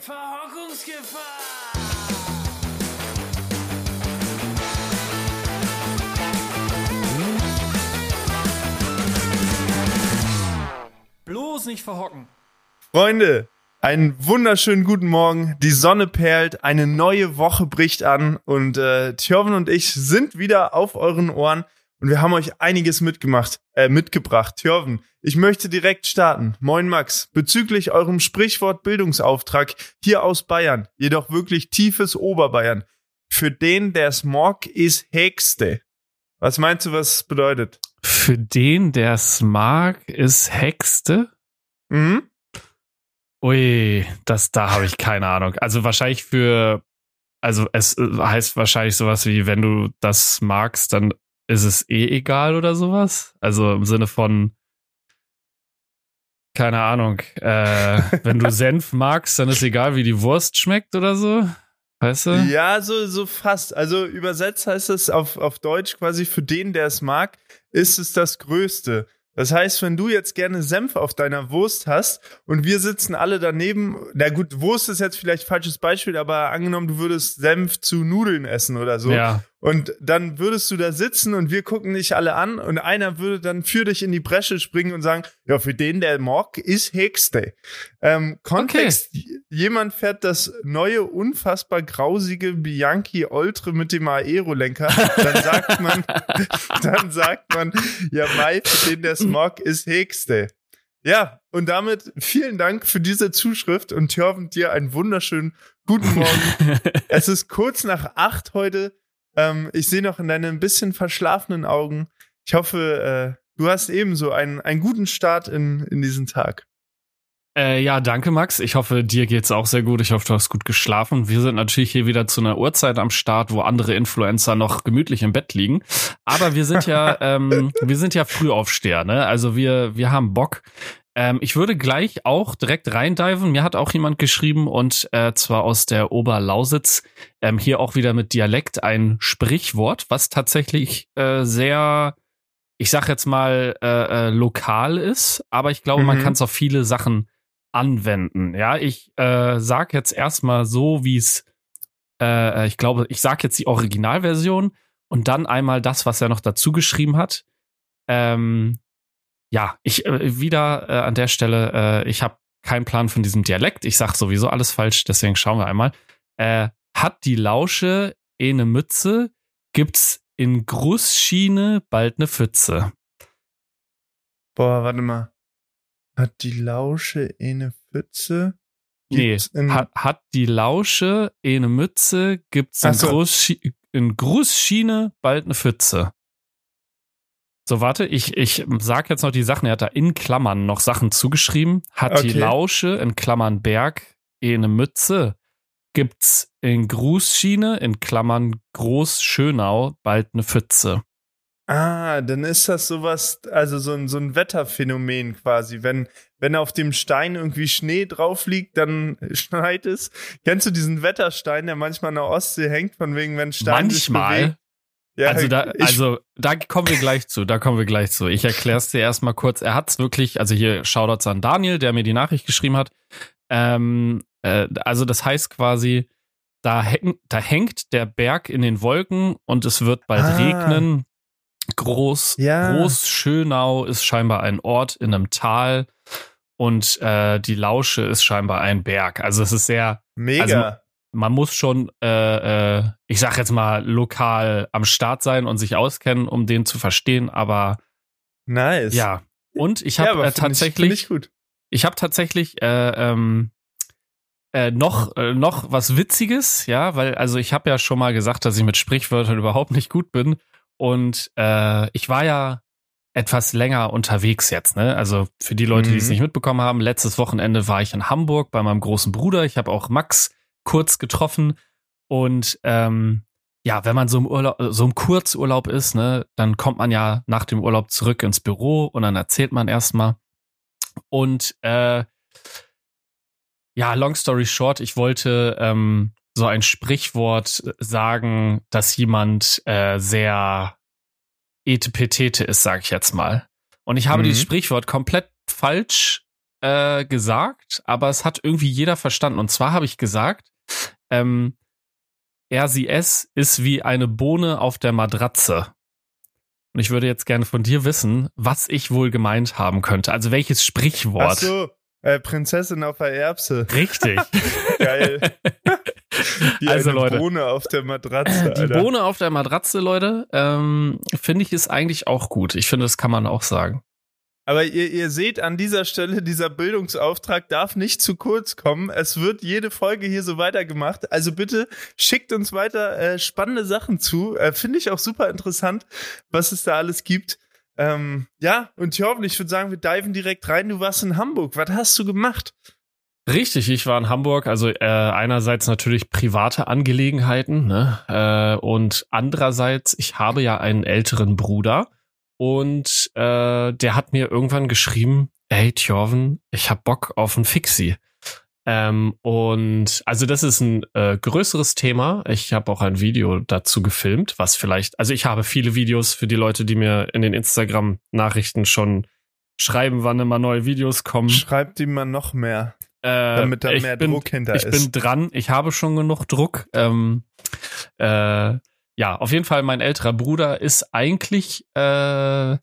Verhockungsgefahr! Bloß nicht verhocken. Freunde, einen wunderschönen guten Morgen. Die Sonne perlt, eine neue Woche bricht an und äh, Thjörven und ich sind wieder auf euren Ohren und wir haben euch einiges mitgemacht, äh, mitgebracht. Thjörven, ich möchte direkt starten. Moin Max, bezüglich eurem Sprichwort Bildungsauftrag hier aus Bayern, jedoch wirklich tiefes Oberbayern. Für den, der Smog ist Hexte. Was meinst du, was es bedeutet? Für den, der es mag, ist Hexte. Mhm. Ui, das, da habe ich keine Ahnung. Also wahrscheinlich für, also es äh, heißt wahrscheinlich sowas wie, wenn du das magst, dann ist es eh egal oder sowas. Also im Sinne von, keine Ahnung, äh, wenn du Senf magst, dann ist egal, wie die Wurst schmeckt oder so. Weißt du? Ja, so, so fast. Also übersetzt heißt es auf, auf Deutsch quasi für den, der es mag, ist es das Größte. Das heißt, wenn du jetzt gerne Senf auf deiner Wurst hast und wir sitzen alle daneben, na gut, Wurst ist jetzt vielleicht falsches Beispiel, aber angenommen, du würdest Senf zu Nudeln essen oder so. Ja. Und dann würdest du da sitzen und wir gucken dich alle an und einer würde dann für dich in die Bresche springen und sagen, ja, für den der Mock ist Hexday. Ähm, Kontext, jemand fährt das neue, unfassbar grausige Bianchi Oltre mit dem Aerolenker, dann sagt man, dann sagt man, ja, Mai, für den der Smog ist Hexday. Ja, und damit vielen Dank für diese Zuschrift und Thjörven, dir einen wunderschönen guten Morgen. es ist kurz nach acht heute. Ähm, ich sehe noch in deinen ein bisschen verschlafenen Augen. Ich hoffe, äh, du hast ebenso einen, einen guten Start in, in diesen Tag. Äh, ja, danke, Max. Ich hoffe, dir geht's auch sehr gut. Ich hoffe, du hast gut geschlafen. Wir sind natürlich hier wieder zu einer Uhrzeit am Start, wo andere Influencer noch gemütlich im Bett liegen. Aber wir sind ja, ähm, wir sind ja Frühaufsteher, ne? Also wir, wir haben Bock. Ähm, ich würde gleich auch direkt reindiven. Mir hat auch jemand geschrieben und äh, zwar aus der Oberlausitz. Ähm, hier auch wieder mit Dialekt ein Sprichwort, was tatsächlich äh, sehr ich sag jetzt mal, äh, äh, lokal ist, aber ich glaube, mhm. man kann es auf viele Sachen anwenden. Ja, ich äh, sag jetzt erstmal so, wie es, äh, ich glaube, ich sag jetzt die Originalversion und dann einmal das, was er noch dazu geschrieben hat. Ähm, ja, ich äh, wieder äh, an der Stelle, äh, ich habe keinen Plan von diesem Dialekt. Ich sag sowieso alles falsch, deswegen schauen wir einmal. Äh, hat die Lausche eh ne Mütze, gibt's in Grussschiene bald ne Pfütze. Boah, warte mal. Hat die Lausche eh ne Pfütze? Nee, hat, hat die Lausche eh ne Mütze, gibt's in, so. Grußschi in Grussschiene bald ne Pfütze. So, warte, ich, ich sag jetzt noch die Sachen. Er hat da in Klammern noch Sachen zugeschrieben. Hat okay. die Lausche in Klammern Berg eh ne Mütze, gibt's in Grußschiene, in Klammern Groß-Schönau, bald eine Pfütze. Ah, dann ist das sowas, also so ein, so ein Wetterphänomen quasi. Wenn, wenn auf dem Stein irgendwie Schnee drauf liegt, dann schneit es. Kennst du diesen Wetterstein, der manchmal an der Ostsee hängt, von wegen, wenn Stein Manchmal. Ja, also da, also da kommen wir gleich zu, da kommen wir gleich zu. Ich erkläre es dir erstmal kurz. Er hat's wirklich, also hier Shoutouts an Daniel, der mir die Nachricht geschrieben hat. Ähm, äh, also das heißt quasi, da, häng, da hängt der Berg in den Wolken und es wird bald ah. regnen. Groß, ja. Groß Schönau ist scheinbar ein Ort in einem Tal und äh, die Lausche ist scheinbar ein Berg. Also es ist sehr mega. Also, man muss schon, äh, äh, ich sag jetzt mal, lokal am Start sein und sich auskennen, um den zu verstehen, aber nice. Ja. Und ich habe ja, äh, tatsächlich, ich, ich, ich habe tatsächlich äh, ähm, äh, noch äh, noch was Witziges, ja, weil also ich habe ja schon mal gesagt, dass ich mit Sprichwörtern überhaupt nicht gut bin und äh, ich war ja etwas länger unterwegs jetzt, ne? Also für die Leute, mhm. die es nicht mitbekommen haben, letztes Wochenende war ich in Hamburg bei meinem großen Bruder. Ich habe auch Max kurz getroffen. Und ähm, ja, wenn man so im Urlaub, so im Kurzurlaub ist, ne, dann kommt man ja nach dem Urlaub zurück ins Büro und dann erzählt man erstmal. Und äh, ja, long story short, ich wollte ähm, so ein Sprichwort sagen, dass jemand äh, sehr etepetete ist, sag ich jetzt mal. Und ich habe mhm. dieses Sprichwort komplett falsch äh, gesagt, aber es hat irgendwie jeder verstanden. Und zwar habe ich gesagt, ähm, RCS ist wie eine Bohne auf der Matratze. Und ich würde jetzt gerne von dir wissen, was ich wohl gemeint haben könnte. Also welches Sprichwort. Ach so, äh, Prinzessin auf der Erbse. Richtig. Geil. Die also Leute, Bohne auf der Matratze. Die Alter. Bohne auf der Matratze, Leute, ähm, finde ich ist eigentlich auch gut. Ich finde, das kann man auch sagen. Aber ihr, ihr seht an dieser Stelle, dieser Bildungsauftrag darf nicht zu kurz kommen. Es wird jede Folge hier so weitergemacht. Also bitte schickt uns weiter äh, spannende Sachen zu. Äh, Finde ich auch super interessant, was es da alles gibt. Ähm, ja, und Jorven, ich würde sagen, wir diven direkt rein. Du warst in Hamburg. Was hast du gemacht? Richtig, ich war in Hamburg. Also äh, einerseits natürlich private Angelegenheiten ne? äh, und andererseits, ich habe ja einen älteren Bruder und äh, der hat mir irgendwann geschrieben, hey Tjorven, ich hab Bock auf ein Fixie. Ähm, und also das ist ein äh, größeres Thema. Ich habe auch ein Video dazu gefilmt, was vielleicht, also ich habe viele Videos für die Leute, die mir in den Instagram-Nachrichten schon schreiben, wann immer neue Videos kommen. Schreibt die mal noch mehr, äh, damit da mehr bin, Druck hinter ich ist. Ich bin dran, ich habe schon genug Druck. Ähm, äh, ja, auf jeden Fall, mein älterer Bruder ist eigentlich äh,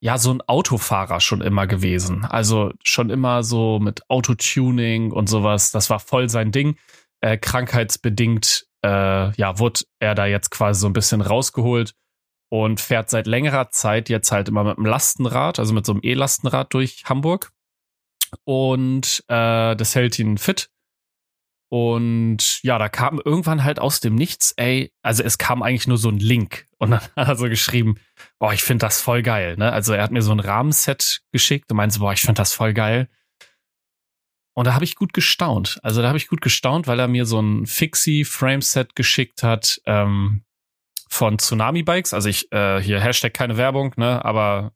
ja so ein Autofahrer schon immer gewesen. Also schon immer so mit Autotuning und sowas. Das war voll sein Ding. Äh, krankheitsbedingt, äh, ja, wurde er da jetzt quasi so ein bisschen rausgeholt und fährt seit längerer Zeit jetzt halt immer mit einem Lastenrad, also mit so einem E-Lastenrad durch Hamburg. Und äh, das hält ihn fit. Und ja, da kam irgendwann halt aus dem Nichts, ey, also es kam eigentlich nur so ein Link und dann hat er so geschrieben, boah, ich finde das voll geil, ne? Also er hat mir so ein Rahmenset geschickt und meinte boah, ich finde das voll geil. Und da habe ich gut gestaunt. Also da habe ich gut gestaunt, weil er mir so ein Fixie Frameset geschickt hat ähm, von Tsunami Bikes. Also ich äh, hier Hashtag keine Werbung, ne? Aber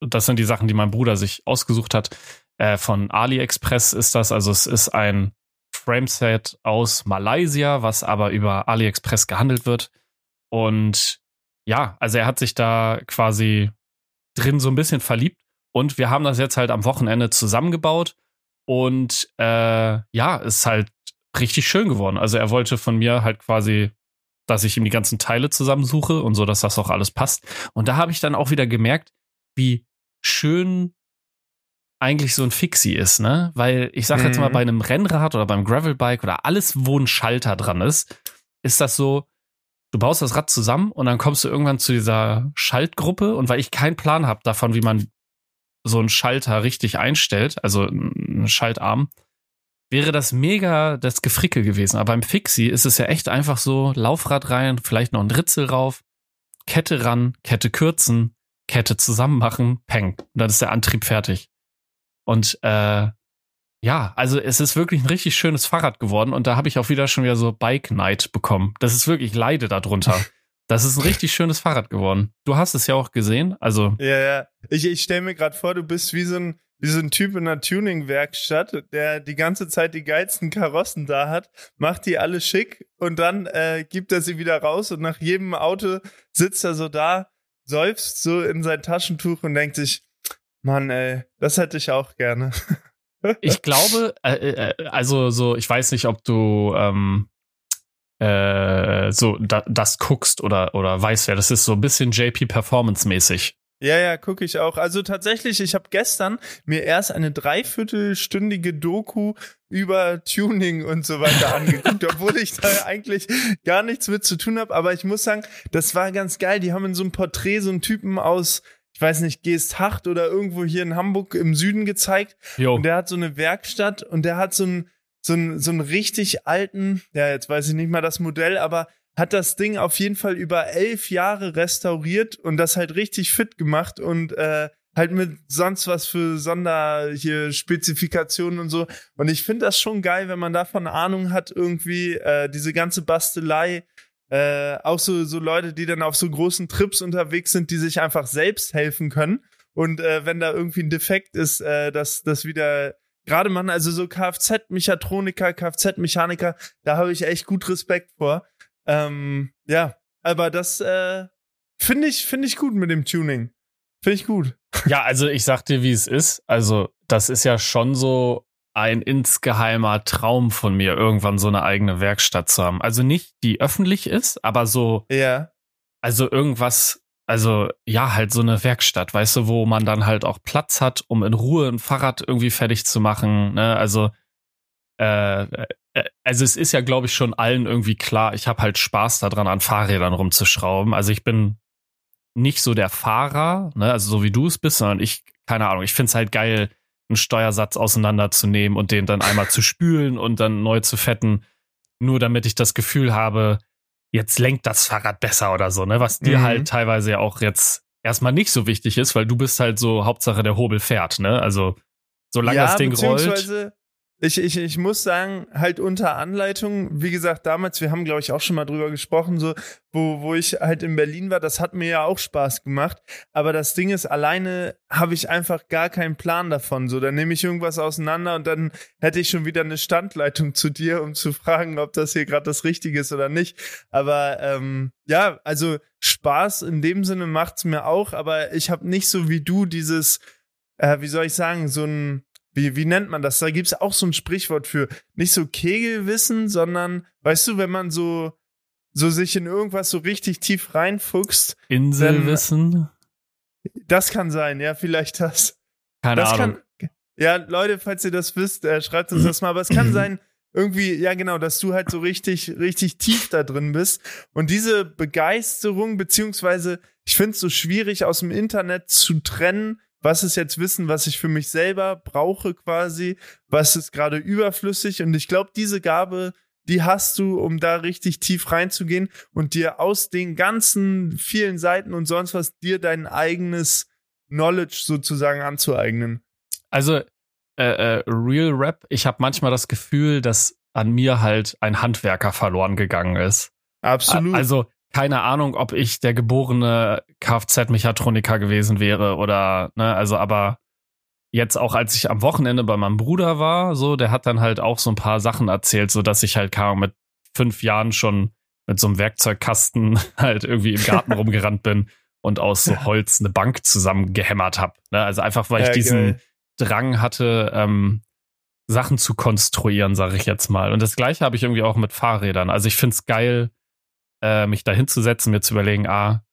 das sind die Sachen, die mein Bruder sich ausgesucht hat. Äh, von AliExpress ist das. Also es ist ein Frameset aus Malaysia, was aber über AliExpress gehandelt wird. Und ja, also er hat sich da quasi drin so ein bisschen verliebt. Und wir haben das jetzt halt am Wochenende zusammengebaut. Und äh, ja, ist halt richtig schön geworden. Also er wollte von mir halt quasi, dass ich ihm die ganzen Teile zusammensuche und so, dass das auch alles passt. Und da habe ich dann auch wieder gemerkt, wie schön eigentlich so ein Fixie ist, ne? Weil ich sag jetzt mal, mhm. bei einem Rennrad oder beim Gravelbike oder alles, wo ein Schalter dran ist, ist das so, du baust das Rad zusammen und dann kommst du irgendwann zu dieser Schaltgruppe und weil ich keinen Plan habe davon, wie man so einen Schalter richtig einstellt, also einen Schaltarm, wäre das mega das Gefrickel gewesen. Aber beim Fixie ist es ja echt einfach so, Laufrad rein, vielleicht noch ein Ritzel rauf, Kette ran, Kette kürzen, Kette zusammen machen, peng. Und dann ist der Antrieb fertig. Und äh, ja, also es ist wirklich ein richtig schönes Fahrrad geworden und da habe ich auch wieder schon wieder so Bike Night bekommen. Das ist wirklich Leide darunter. Das ist ein richtig schönes Fahrrad geworden. Du hast es ja auch gesehen, also. Ja, ja. Ich, ich stelle mir gerade vor, du bist wie so ein wie so ein Typ in einer Tuning-Werkstatt, der die ganze Zeit die geilsten Karossen da hat, macht die alle schick und dann äh, gibt er sie wieder raus und nach jedem Auto sitzt er so da, seufzt so in sein Taschentuch und denkt sich, Mann, ey, das hätte ich auch gerne. ich glaube, äh, äh, also so, ich weiß nicht, ob du ähm, äh, so da, das guckst oder oder weißt wer das ist, so ein bisschen JP Performance mäßig. Ja, ja, gucke ich auch. Also tatsächlich, ich habe gestern mir erst eine dreiviertelstündige Doku über Tuning und so weiter angeguckt, obwohl ich da eigentlich gar nichts mit zu tun habe. Aber ich muss sagen, das war ganz geil. Die haben in so einem Porträt so einen Typen aus ich weiß nicht, Geesthacht oder irgendwo hier in Hamburg im Süden gezeigt. Jo. Und der hat so eine Werkstatt und der hat so einen, so einen, so einen richtig alten, ja, jetzt weiß ich nicht mal das Modell, aber hat das Ding auf jeden Fall über elf Jahre restauriert und das halt richtig fit gemacht und äh, halt mit sonst was für Sonder hier Spezifikationen und so. Und ich finde das schon geil, wenn man davon Ahnung hat, irgendwie äh, diese ganze Bastelei äh, auch so, so Leute, die dann auf so großen Trips unterwegs sind, die sich einfach selbst helfen können. Und äh, wenn da irgendwie ein Defekt ist, äh, dass das wieder gerade man, also so Kfz-Mechatroniker, Kfz-Mechaniker, da habe ich echt gut Respekt vor. Ähm, ja, aber das äh, finde ich, finde ich gut mit dem Tuning. Finde ich gut. Ja, also ich sag dir, wie es ist. Also das ist ja schon so ein insgeheimer Traum von mir, irgendwann so eine eigene Werkstatt zu haben. Also nicht, die öffentlich ist, aber so, Ja. also irgendwas, also ja, halt so eine Werkstatt, weißt du, wo man dann halt auch Platz hat, um in Ruhe ein Fahrrad irgendwie fertig zu machen. Ne? Also, äh, äh, also es ist ja, glaube ich, schon allen irgendwie klar, ich habe halt Spaß daran, an Fahrrädern rumzuschrauben. Also ich bin nicht so der Fahrer, ne, also so wie du es bist, sondern ich, keine Ahnung, ich find's halt geil, einen Steuersatz auseinanderzunehmen und den dann einmal zu spülen und dann neu zu fetten, nur damit ich das Gefühl habe, jetzt lenkt das Fahrrad besser oder so, ne, was dir Mhm. halt teilweise ja auch jetzt erstmal nicht so wichtig ist, weil du bist halt so Hauptsache der Hobel fährt, ne, also solange ja, das Ding rollt. Ich, ich, ich muss sagen, halt unter Anleitung, wie gesagt, damals, wir haben, glaube ich, auch schon mal drüber gesprochen, so, wo, wo ich halt in Berlin war, das hat mir ja auch Spaß gemacht. Aber das Ding ist, alleine habe ich einfach gar keinen Plan davon. So, dann nehme ich irgendwas auseinander und dann hätte ich schon wieder eine Standleitung zu dir, um zu fragen, ob das hier gerade das Richtige ist oder nicht. Aber ähm, ja, also Spaß in dem Sinne macht's mir auch, aber ich habe nicht so wie du dieses, äh, wie soll ich sagen, so ein wie, wie nennt man das? Da gibt's auch so ein Sprichwort für. Nicht so Kegelwissen, sondern, weißt du, wenn man so, so sich in irgendwas so richtig tief reinfuchst, Inselwissen? das kann sein, ja, vielleicht das. Keine das Ahnung. kann. Ja, Leute, falls ihr das wisst, äh, schreibt uns das mal. Aber es kann sein, irgendwie, ja genau, dass du halt so richtig, richtig tief da drin bist. Und diese Begeisterung, beziehungsweise, ich finde es so schwierig aus dem Internet zu trennen, was ist jetzt Wissen, was ich für mich selber brauche quasi, was ist gerade überflüssig. Und ich glaube, diese Gabe, die hast du, um da richtig tief reinzugehen und dir aus den ganzen vielen Seiten und sonst was dir dein eigenes Knowledge sozusagen anzueignen. Also, äh, äh, Real Rap, ich habe manchmal das Gefühl, dass an mir halt ein Handwerker verloren gegangen ist. Absolut. Also, keine Ahnung, ob ich der geborene Kfz-Mechatroniker gewesen wäre oder, ne, also, aber jetzt auch als ich am Wochenende bei meinem Bruder war, so, der hat dann halt auch so ein paar Sachen erzählt, so dass ich halt Ahnung, mit fünf Jahren schon mit so einem Werkzeugkasten halt irgendwie im Garten rumgerannt bin und aus so Holz eine Bank zusammengehämmert habe. Ne? Also einfach, weil ich Ja, diesen geil. Drang hatte, ähm, Sachen zu konstruieren, sage ich jetzt mal. Und das gleiche habe ich irgendwie auch mit Fahrrädern. Also ich find's geil, äh, mich da hinzusetzen, mir zu überlegen, ah,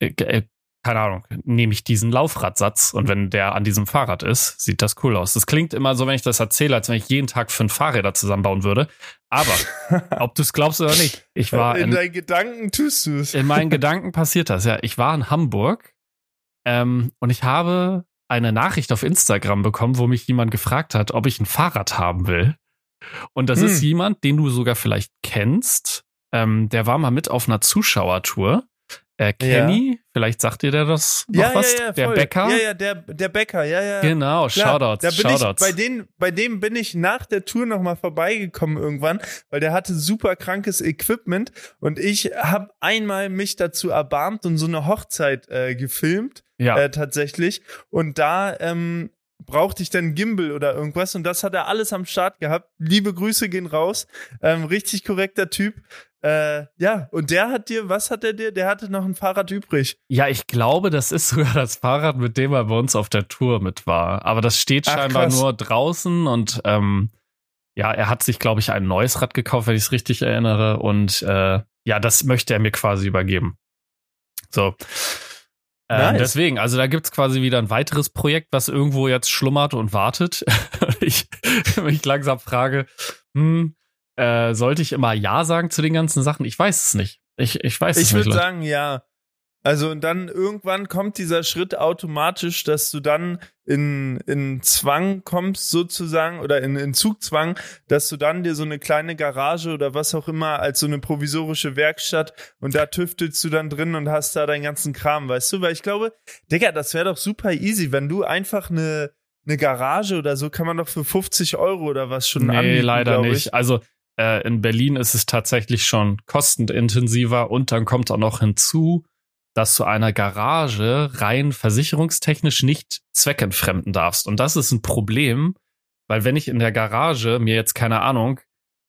äh, äh, keine Ahnung, nehme ich diesen Laufradsatz und wenn der an diesem Fahrrad ist, sieht das cool aus. Das klingt immer so, wenn ich das erzähle, als wenn ich jeden Tag fünf Fahrräder zusammenbauen würde. Aber ob du es glaubst oder nicht, ich war in in, deinen Gedanken tust du es. in meinen Gedanken passiert das. Ja, ich war in Hamburg ähm, und ich habe eine Nachricht auf Instagram bekommen, wo mich jemand gefragt hat, ob ich ein Fahrrad haben will. Und das Hm. ist jemand, den du sogar vielleicht kennst. Ähm, der war mal mit auf einer Zuschauertour. Äh, Kenny, vielleicht sagt dir der das noch ja, was? ja, ja, der. Bäcker. Ja, ja, der, der Bäcker, ja, ja. Genau, Klar, Shoutouts, Shoutouts. Ich, bei, denen, bei dem bin ich nach der Tour nochmal vorbeigekommen irgendwann, weil der hatte super krankes Equipment und ich habe einmal mich dazu erbarmt und so eine Hochzeit äh, gefilmt, ja, äh, tatsächlich. Und da ähm, brauchte ich dann Gimbal oder irgendwas und das hat er alles am Start gehabt. Liebe Grüße gehen raus. Ähm, richtig korrekter Typ. Äh, ja, und der hat dir, was hat er dir? Der hatte noch ein Fahrrad übrig. ja, ich glaube, das ist sogar das Fahrrad, mit dem er bei uns auf der Tour mit war. Aber das steht Ach, scheinbar krass. nur draußen und ähm, ja, er hat sich, glaube ich, ein neues Rad gekauft, wenn ich es richtig erinnere. Und äh, ja, das möchte er mir quasi übergeben. So. Ähm, Nice. Deswegen, also da gibt's quasi wieder ein weiteres Projekt, was irgendwo jetzt schlummert und wartet. ich mich langsam frage, hm, äh, sollte ich immer Ja sagen zu den ganzen Sachen? Ich weiß es nicht. Ich, ich weiß es Ich nicht. würde Leute. sagen, ja. Also und dann irgendwann kommt dieser Schritt automatisch, dass du dann in, in Zwang kommst sozusagen oder in, in Zugzwang, dass du dann dir so eine kleine Garage oder was auch immer als so eine provisorische Werkstatt und da tüftelst du dann drin und hast da deinen ganzen Kram, weißt du? Weil ich glaube, Digga, das wäre doch super easy, wenn du einfach eine, eine Garage oder so kann man doch für 50 Euro oder was schon Nee, anbieten, leider glaub nicht. Ich. Also äh, in Berlin ist es tatsächlich schon kostenintensiver und dann kommt auch noch hinzu, dass du einer Garage rein versicherungstechnisch nicht zweckentfremden darfst. Und das ist ein Problem, weil wenn ich in der Garage mir jetzt keine Ahnung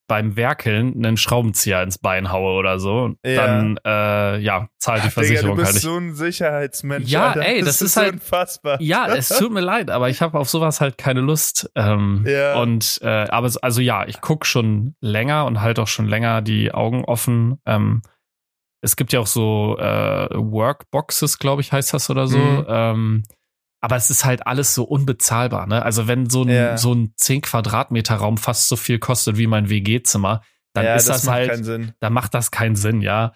beim Werkeln einen Schraubenzieher ins Bein haue oder so, Ja. dann äh, ja, zahlt die Digga, du Versicherung bist halt nicht. so ein Sicherheitsmensch. Ja, Alter. ey, das ist so halt- unfassbar. Ja, es tut mir leid, aber ich habe auf sowas halt keine Lust. Ähm, Ja. Und äh, aber es- also ja, ich guck schon länger und halt auch schon länger die Augen offen. Ähm, es gibt ja auch so äh, Workboxes, glaube ich, heißt das oder so. Mhm. Ähm, aber es ist halt alles so unbezahlbar. Ne? Also wenn so ein, Ja. so ein 10 Quadratmeter Raum fast so viel kostet wie mein WG-Zimmer, dann ja, ist das, macht halt, keinen Sinn. dann macht das keinen Sinn, ja.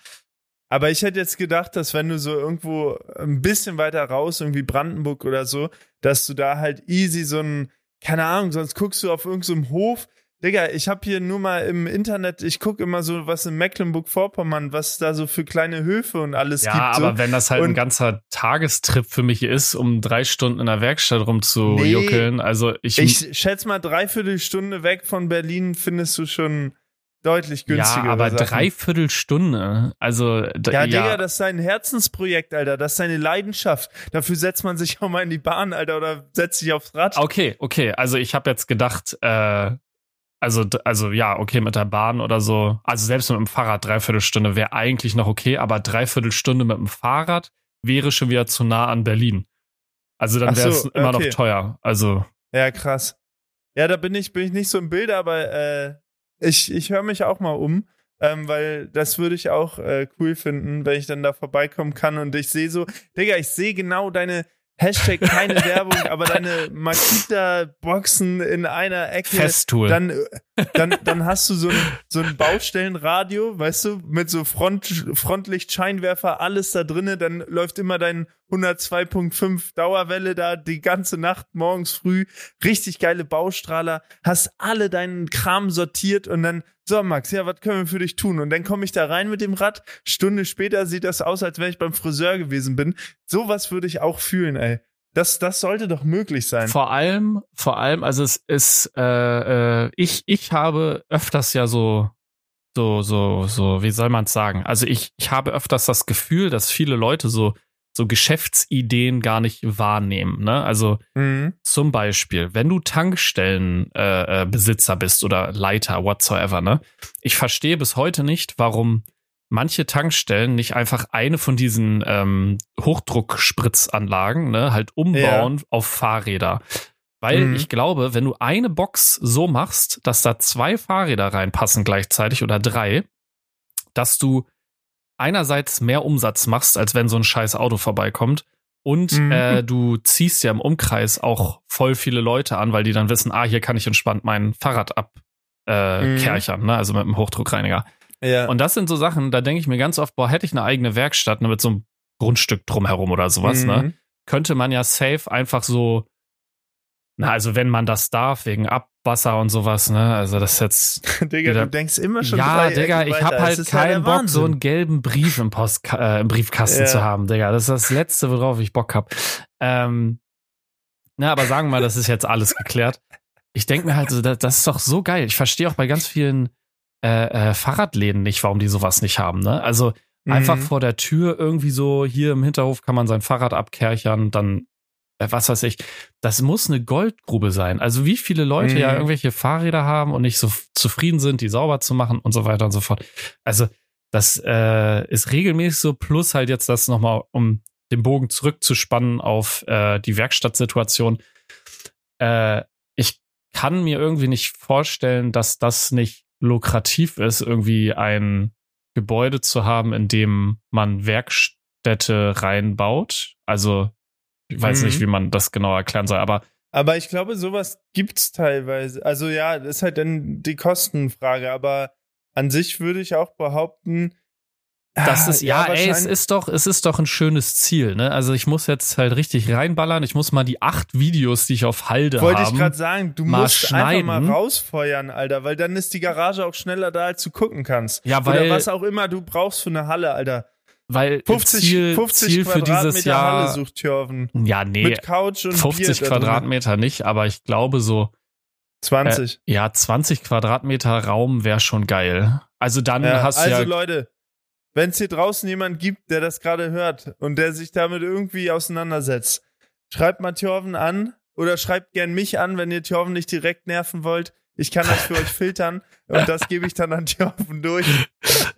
Aber ich hätte jetzt gedacht, dass wenn du so irgendwo ein bisschen weiter raus, irgendwie Brandenburg oder so, dass du da halt easy so ein, keine Ahnung, sonst guckst du auf irgendeinem so Hof. Digga, ich habe hier nur mal im Internet, ich gucke immer so, was in Mecklenburg-Vorpommern, was da so für kleine Höfe und alles Ja, gibt. So. aber wenn das halt ein Und- ganzer Tagestrip für mich ist, um drei Stunden in der Werkstatt rumzujuckeln, also ich, Ich schätze mal, dreiviertel Stunde weg von Berlin findest du schon deutlich ja, günstiger. aber dreiviertel Stunde, also Ja, ja, Digga, das ist dein Herzensprojekt, Alter. Das ist deine Leidenschaft. Dafür setzt man sich auch mal in die Bahn, Alter, oder setzt sich aufs Rad. okay, okay, also ich habe jetzt gedacht, äh, also also ja, okay, mit der Bahn oder so, also selbst mit dem Fahrrad dreiviertel Stunde wäre eigentlich noch okay, aber dreiviertel Stunde mit dem Fahrrad wäre schon wieder zu nah an Berlin. Also dann so, wäre es immer okay. noch teuer. Also Ja, krass. Ja, da bin ich, bin ich nicht so im Bild, aber äh, ich, ich höre mich auch mal um, ähm, weil das würde ich auch äh, cool finden, wenn ich dann da vorbeikommen kann und ich sehe so, Digga, ich sehe genau deine Hashtag keine Werbung, aber deine Makita-Boxen in einer Ecke. Festool. Dann, dann, dann hast du so ein, so ein Baustellenradio, weißt du, mit so Front, Frontlicht, Scheinwerfer, alles da drinne. Dann läuft immer dein 102.5 Dauerwelle da die ganze Nacht morgens früh. Richtig geile Baustrahler. Hast alle deinen Kram sortiert und dann, so Max, ja, was können wir für dich tun? Und dann komme ich da rein mit dem Rad. Stunde später sieht das aus, als wenn ich beim Friseur gewesen bin. Sowas würde ich auch fühlen, ey. Das, das sollte doch möglich sein. Vor allem, vor allem, also es ist, äh, äh, ich, ich habe öfters ja so, so, so, so, wie soll man es sagen? Also ich, ich habe öfters das Gefühl, dass viele Leute so, so Geschäftsideen gar nicht wahrnehmen. Ne? Also Mhm. zum Beispiel, wenn du Tankstellenbesitzer äh, Besitzer bist oder Leiter, whatsoever, ne? Ich verstehe bis heute nicht, warum manche Tankstellen nicht einfach eine von diesen ähm, Hochdruckspritzanlagen, ne, halt umbauen auf Fahrräder. Weil Mhm. ich glaube, wenn du eine Box so machst, dass da zwei Fahrräder reinpassen gleichzeitig oder drei, dass du einerseits mehr Umsatz machst, als wenn so ein scheiß Auto vorbeikommt. Und Mhm. äh, du ziehst ja im Umkreis auch voll viele Leute an, weil die dann wissen, ah, hier kann ich entspannt mein Fahrrad abkerchern, äh, Mhm. ne? also mit dem Hochdruckreiniger. Ja. Und das sind so Sachen, da denke ich mir ganz oft, boah, hätte ich eine eigene Werkstatt ne, mit so einem Grundstück drumherum oder sowas, ne? Mhm. Könnte man ja safe einfach so, na, also wenn man das darf, wegen Abwasser und sowas, ne? Also das ist jetzt. Digga, Wieder- du denkst immer schon ja, Digga, ich habe halt ja keinen Bock, so einen gelben Brief im, Post, äh, im Briefkasten Ja. zu haben, Digga. Das ist das Letzte, worauf ich Bock hab. Ähm, na, aber sagen wir mal, das ist jetzt alles geklärt. Ich denke mir halt, so, das, das ist doch so geil. Ich verstehe auch bei ganz vielen äh, äh, Fahrradläden nicht, warum die sowas nicht haben. Ne? Also einfach Mhm. vor der Tür irgendwie so, hier im Hinterhof kann man sein Fahrrad abkerchern, dann, äh, was weiß ich. Das muss eine Goldgrube sein. Also wie viele Leute Mhm. ja irgendwelche Fahrräder haben und nicht so zufrieden sind, die sauber zu machen und so weiter und so fort. Also das äh, ist regelmäßig so, plus halt jetzt das nochmal, um den Bogen zurückzuspannen auf äh, die Werkstattsituation. Äh, ich kann mir irgendwie nicht vorstellen, dass das nicht lukrativ ist, irgendwie ein Gebäude zu haben, in dem man Werkstätte reinbaut. Also, ich weiß Mhm. nicht, wie man das genau erklären soll, aber Aber ich glaube, sowas gibt's teilweise. Also ja, das ist halt dann die Kostenfrage, aber an sich würde ich auch behaupten, das ah, ist, ja, ey, es ist doch, es ist doch ein schönes Ziel, ne? Also ich muss jetzt halt richtig reinballern. Ich muss mal die acht Videos, die ich auf Halde Wollte ich habe. gerade sagen, du mal musst einfach mal schneiden. rausfeuern, Alter, weil dann ist die Garage auch schneller da, als du gucken kannst. Ja, weil- Oder was auch immer du brauchst für eine Halle, Alter. weil 50, Ziel, 50 Ziel für Quadratmeter dieses Jahr. Halle sucht ja, nee, Mit Couch und 50 Bier. Quadratmeter nicht, aber ich glaube so, 20. ja, 20 Quadratmeter Raum wäre schon geil. Also dann Ja, hast du also ja Leute, wenn es hier draußen jemand gibt, der das gerade hört und der sich damit irgendwie auseinandersetzt, schreibt mal Thjörven an oder schreibt gern mich an, wenn ihr Thjörven nicht direkt nerven wollt. Ich kann das für euch filtern und das gebe ich dann an Thorfen durch.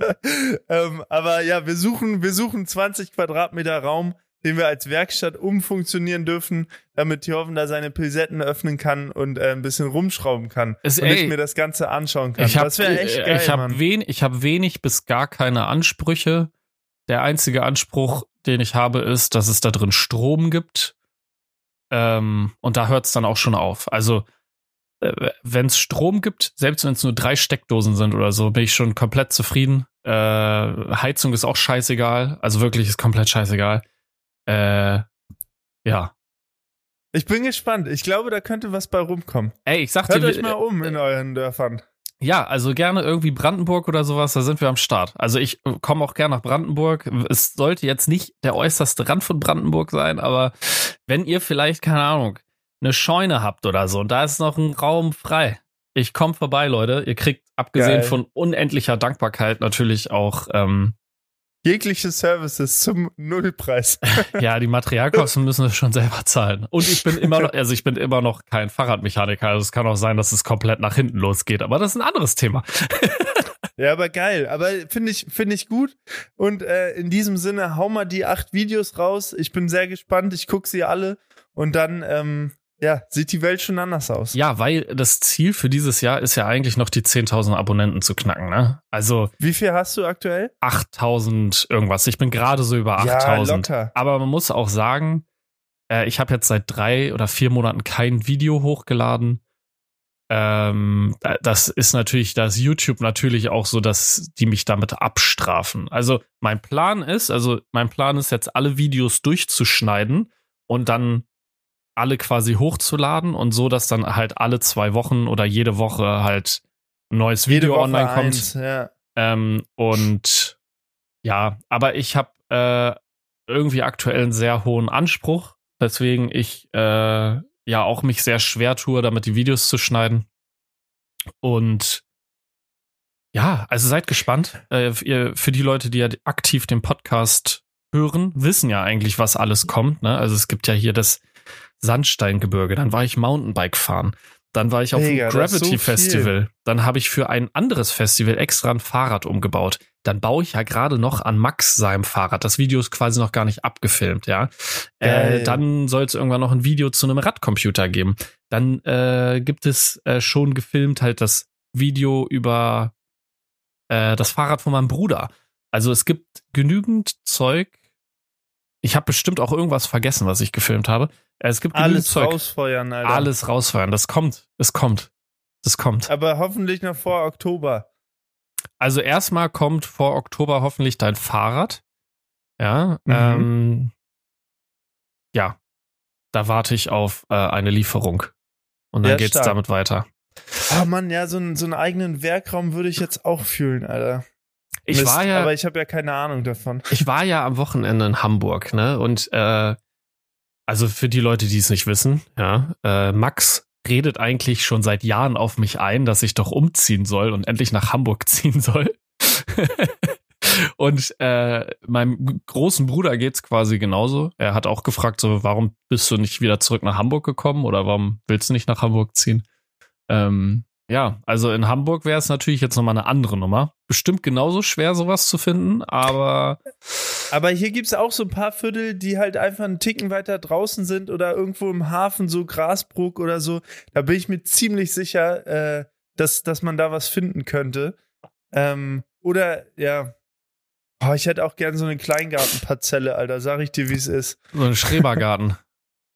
ähm, aber ja, wir suchen, wir suchen 20 Quadratmeter Raum, den wir als Werkstatt umfunktionieren dürfen, damit Thorfen da seine Pilsetten öffnen kann und äh, ein bisschen rumschrauben kann. Es, und ey, ich mir das Ganze anschauen kann. Ich hab, das wäre echt geil, ich habe Mann. wen, ich hab wenig bis gar keine Ansprüche. Der einzige Anspruch, den ich habe, ist, dass es da drin Strom gibt. Ähm, und da hört es dann auch schon auf. Also, äh, wenn es Strom gibt, selbst wenn es nur drei Steckdosen sind oder so, bin ich schon komplett zufrieden. Äh, Heizung ist auch scheißegal. Also wirklich ist komplett scheißegal. Äh, ja. Ich bin gespannt. Ich glaube, da könnte was bei rumkommen. Ey, ich sag Hört euch mal um in euren Dörfern. Ja, also gerne irgendwie Brandenburg oder sowas, da sind wir am Start. Also ich komme auch gerne nach Brandenburg. Es sollte jetzt nicht der äußerste Rand von Brandenburg sein, aber wenn ihr vielleicht, keine Ahnung, eine Scheune habt oder so und da ist noch ein Raum frei. Ich komme vorbei, Leute. Ihr kriegt, abgesehen Geil. von unendlicher Dankbarkeit, natürlich auch ähm, Jegliche Services zum Nullpreis. Ja, die Materialkosten müssen wir schon selber zahlen. Und ich bin immer noch, also ich bin immer noch kein Fahrradmechaniker. Also es kann auch sein, dass es komplett nach hinten losgeht. Aber das ist ein anderes Thema. Ja, aber geil. Aber finde ich, finde ich gut. Und äh, in diesem Sinne, hau mal die acht Videos raus. Ich bin sehr gespannt. Ich gucke sie alle. Und dann, ähm, ja, sieht die Welt schon anders aus. Ja, weil das Ziel für dieses Jahr ist ja eigentlich noch die 10.000 Abonnenten zu knacken, ne? Also Wie viel hast du aktuell? 8.000 irgendwas. Ich bin gerade so über Ja, 8.000. locker. Aber man muss auch sagen, äh, ich habe jetzt seit drei oder vier Monaten kein Video hochgeladen. Ähm, das ist natürlich, da ist YouTube natürlich auch so, dass die mich damit abstrafen. Also mein Plan ist, also mein Plan ist jetzt alle Videos durchzuschneiden und dann alle quasi hochzuladen und so, dass dann halt alle zwei Wochen oder jede Woche halt ein neues Video online kommt. eins, ja. Ähm, und ja, aber ich habe äh, irgendwie aktuell einen sehr hohen Anspruch, weswegen ich äh, ja auch mich sehr schwer tue, damit die Videos zu schneiden. Und ja, also seid gespannt. Äh, für die Leute, die ja aktiv den Podcast hören, wissen ja eigentlich, was alles kommt. Ne? Also es gibt ja hier das Sandsteingebirge, dann war ich Mountainbike fahren. Dann war ich auf dem Gravity so. Festival. Dann habe ich für ein anderes Festival extra ein Fahrrad umgebaut. Dann baue ich ja gerade noch an Max seinem Fahrrad. Das Video ist quasi noch gar nicht abgefilmt, ja. Äh, dann soll es irgendwann noch ein Video zu einem Radcomputer geben. Dann äh, gibt es äh, schon gefilmt halt das Video über äh, das Fahrrad von meinem Bruder. Also es gibt genügend Zeug. Ich habe bestimmt auch irgendwas vergessen, was ich gefilmt habe. Es gibt Alles Zeug. rausfeuern, Alter. Alles rausfeuern. Das kommt. Es kommt. Das kommt. Aber hoffentlich noch vor Oktober. Also erstmal kommt vor Oktober hoffentlich dein Fahrrad. Ja. Mhm. Ähm, ja. Da warte ich auf äh, eine Lieferung. Und dann Ja, geht's stark. damit weiter. Oh Mann, ja, so, einen- so einen eigenen Werkraum würde ich jetzt auch fühlen, Alter. Ich Mist, war ja, Aber ich habe ja keine Ahnung davon. ich war ja am Wochenende in Hamburg, ne? Und äh, also für die Leute, die es nicht wissen, ja, äh, Max redet eigentlich schon seit Jahren auf mich ein, dass ich doch umziehen soll und endlich nach Hamburg ziehen soll. und äh, meinem großen Bruder geht's quasi genauso. Er hat auch gefragt, so, warum bist du nicht wieder zurück nach Hamburg gekommen oder warum willst du nicht nach Hamburg ziehen? Ähm, ja, also in Hamburg wäre es natürlich jetzt nochmal eine andere Nummer. Bestimmt genauso schwer, sowas zu finden, aber Aber hier gibt's auch so ein paar Viertel, die halt einfach einen Ticken weiter draußen sind oder irgendwo im Hafen, so Grasbruck oder so. Da bin ich mir ziemlich sicher, äh, dass, dass man da was finden könnte. Ähm, oder, ja. Oh, ich hätte auch gern so eine Kleingartenparzelle, Alter. Sag ich dir, wie es ist. so ein Schrebergarten.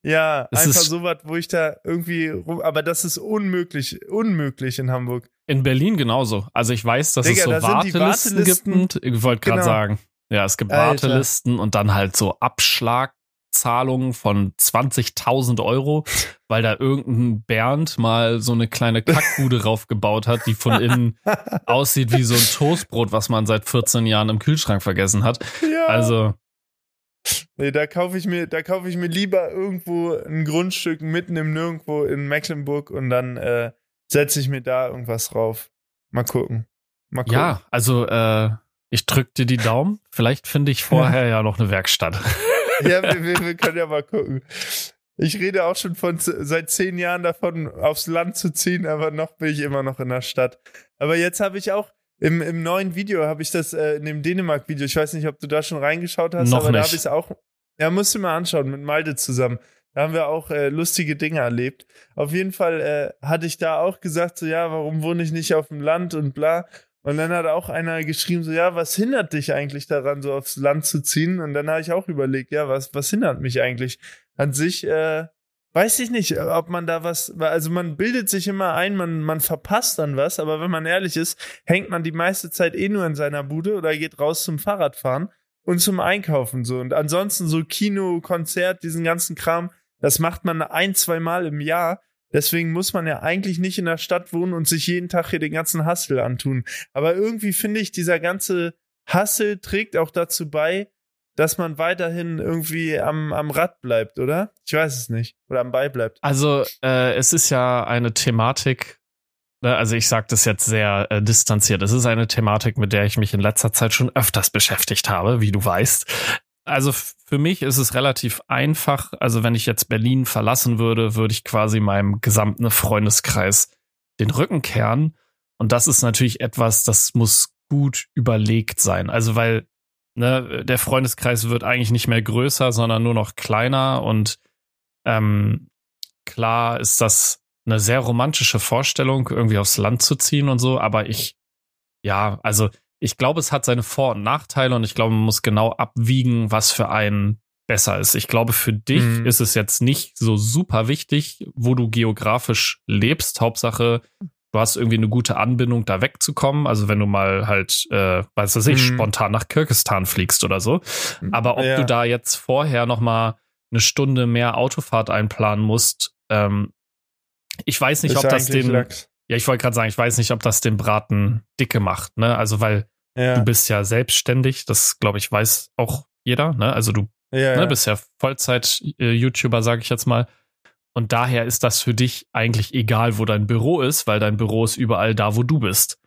Ja, Es einfach ist- so was, wo ich da irgendwie rum. Aber das ist unmöglich, unmöglich in Hamburg. In Berlin genauso. Also ich weiß, dass Digga, es so da Wartelisten, Wartelisten- gibt. Und, ich wollte gerade Genau. sagen. Ja, es gibt Alter. Wartelisten und dann halt so Abschlagzahlungen von 20.000 Euro, weil da irgendein Bernd mal so eine kleine Kackbude raufgebaut hat, die von innen aussieht wie so ein Toastbrot, was man seit 14 Jahren im Kühlschrank vergessen hat. Ja. Also, Nee, da kaufe ich mir, da kaufe ich mir lieber irgendwo ein Grundstück mitten im Nirgendwo in Mecklenburg und dann äh, setze ich mir da irgendwas drauf. Mal gucken. Mal gucken. ja, also äh, ich drück dir die Daumen. Vielleicht finde ich vorher ja noch eine Werkstatt. ja wir, wir, wir können ja mal gucken. ich rede auch schon von seit zehn Jahren davon, aufs Land zu ziehen, aber noch bin ich immer noch in der Stadt. Aber jetzt habe ich auch im, im neuen Video habe ich das äh, in dem Dänemark-Video. Ich weiß nicht, ob du da schon reingeschaut hast, noch aber nicht. da habe ich es auch. Ja, musst du mal anschauen mit Malte zusammen. Da haben wir auch äh, lustige Dinge erlebt. Auf jeden Fall äh, hatte ich da auch gesagt, so ja, warum wohne ich nicht auf dem Land und bla. Und dann hat auch einer geschrieben, so ja, was hindert dich eigentlich daran, so aufs Land zu ziehen? Und dann habe ich auch überlegt, ja, was, was hindert mich eigentlich? An sich, äh, weiß ich nicht, ob man da was, also man bildet sich immer ein, man, man verpasst dann was, aber wenn man ehrlich ist, hängt man die meiste Zeit eh nur in seiner Bude oder geht raus zum Fahrradfahren und zum Einkaufen so. Und ansonsten so Kino, Konzert, diesen ganzen Kram, das macht man ein, zwei Mal im Jahr. Deswegen muss man ja eigentlich nicht in der Stadt wohnen und sich jeden Tag hier den ganzen Hassel antun. Aber irgendwie finde ich, dieser ganze Hassel trägt auch dazu bei, dass man weiterhin irgendwie am, am Rad bleibt, oder? Ich weiß es nicht. Oder am Ball bleibt. Also, äh, es ist ja eine Thematik, ne, also ich sage das jetzt sehr äh, distanziert, es ist eine Thematik, mit der ich mich in letzter Zeit schon öfters beschäftigt habe, wie du weißt. Also für mich ist es relativ einfach. Also wenn ich jetzt Berlin verlassen würde, würde ich quasi meinem gesamten Freundeskreis den Rücken kehren. Und das ist natürlich etwas, das muss gut überlegt sein. Also weil ne, der Freundeskreis wird eigentlich nicht mehr größer, sondern nur noch kleiner. Und ähm, klar ist das eine sehr romantische Vorstellung, irgendwie aufs Land zu ziehen und so. Aber ich, ja, also ich glaube, es hat seine Vor- und Nachteile und ich glaube, man muss genau abwiegen, was für einen besser ist. Ich glaube, für dich Mhm. ist es jetzt nicht so super wichtig, wo du geografisch lebst. Hauptsache, du hast irgendwie eine gute Anbindung, da wegzukommen. Also wenn du mal halt, äh, weiß was ich, Mhm. spontan nach Kirgistan fliegst oder so. Aber ob Ja. du da jetzt vorher noch mal eine Stunde mehr Autofahrt einplanen musst, ähm, ich weiß nicht, Ist ob das den, Lachs. ja, ich wollte gerade sagen, ich weiß nicht, ob das den Braten dicke macht, ne? Also weil Ja. du bist ja selbstständig, das glaube ich weiß auch jeder, ne? Also du ja, ne, ja. bist ja Vollzeit-YouTuber, sage ich jetzt mal. Und daher ist das für dich eigentlich egal, wo dein Büro ist, weil dein Büro ist überall da, wo du bist.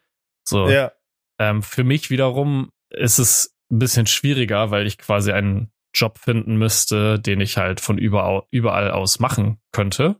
So. ja. Ähm, für mich wiederum ist es ein bisschen schwieriger, weil ich quasi einen Job finden müsste, den ich halt von überall, überall aus machen könnte.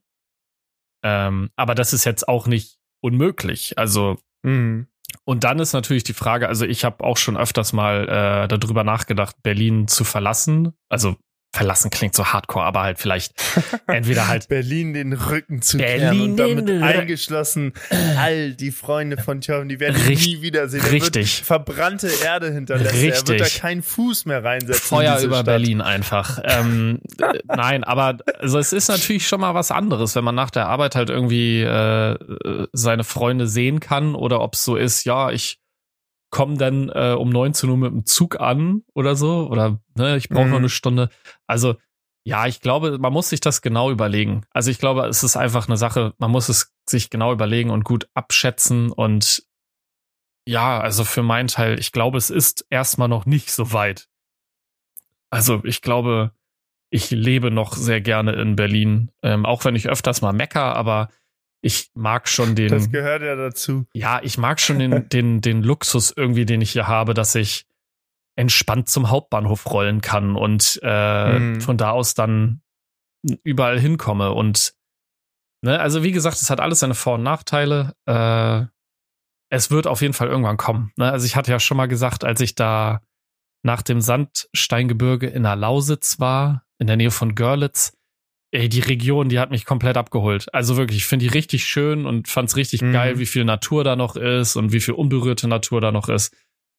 Ähm, aber das ist jetzt auch nicht unmöglich. Also Mhm. und dann ist natürlich die Frage, also ich habe auch schon öfters mal äh, darüber nachgedacht, Berlin zu verlassen. Also verlassen klingt so hardcore, aber halt vielleicht entweder halt Berlin den Rücken zu Berlin kehren und damit eingeschlossen all die Freunde von Thorben, die werden ihn Richt- nie wiedersehen. Er richtig. Wird verbrannte Erde hinterlässt. Er wird da Richtig. keinen Fuß mehr reinsetzen. in Feuer über Stadt. Berlin einfach. ähm, äh, nein, aber also es ist natürlich schon mal was anderes, wenn man nach der Arbeit halt irgendwie äh, seine Freunde sehen kann oder ob es so ist, ja, ich komme dann äh, um 19 Uhr mit dem Zug an oder so oder ne, ich brauche Mhm. noch eine Stunde. Also ja, ich glaube, man muss sich das genau überlegen. Also ich glaube, es ist einfach eine Sache, man muss es sich genau überlegen und gut abschätzen und ja, also für meinen Teil, ich glaube, es ist erstmal noch nicht so weit. Also ich glaube, ich lebe noch sehr gerne in Berlin, ähm, auch wenn ich öfters mal mecker, aber ich mag schon den, Das gehört ja dazu. ja, ich mag schon den, den, den Luxus irgendwie, den ich hier habe, dass ich entspannt zum Hauptbahnhof rollen kann und äh, Mhm. von da aus dann überall hinkomme. Und ne, also wie gesagt, es hat alles seine Vor- und Nachteile. Äh, es wird auf jeden Fall irgendwann kommen. Ne? Also ich hatte ja schon mal gesagt, als ich da nach dem Sandsteingebirge in der Lausitz war, in der Nähe von Görlitz, ey, die Region, die hat mich komplett abgeholt. Also wirklich, ich finde die richtig schön und fand's richtig Mhm. geil, wie viel Natur da noch ist und wie viel unberührte Natur da noch ist.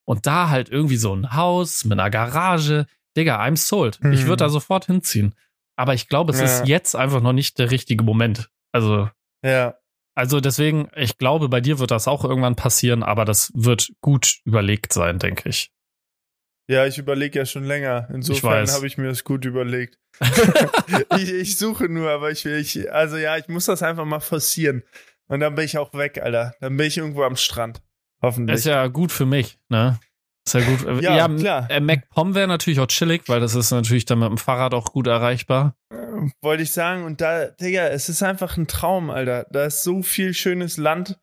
Und da halt irgendwie so ein Haus mit einer Garage. Digga, I'm sold. Ich Mhm. würde da sofort hinziehen. Aber ich glaube, es Ja. ist jetzt einfach noch nicht der richtige Moment. Also, Ja. also deswegen, ich glaube, bei dir wird das auch irgendwann passieren, aber das wird gut überlegt sein, denke ich. Ja, ich überlege ja schon länger. Insofern habe ich mir das gut überlegt. ich, ich suche nur, aber ich will, ich, also ja, ich muss das einfach mal forcieren. Und dann bin ich auch weg, Alter. Dann bin ich irgendwo am Strand. Hoffentlich. Ist ja gut für mich, ne? Ist ja gut. Ja, ja, klar. Äh, MacPom wäre natürlich auch chillig, weil das ist natürlich dann mit dem Fahrrad auch gut erreichbar. Äh, Wollte ich sagen. Und da, Digga, es ist einfach ein Traum, Alter. Da ist so viel schönes Land.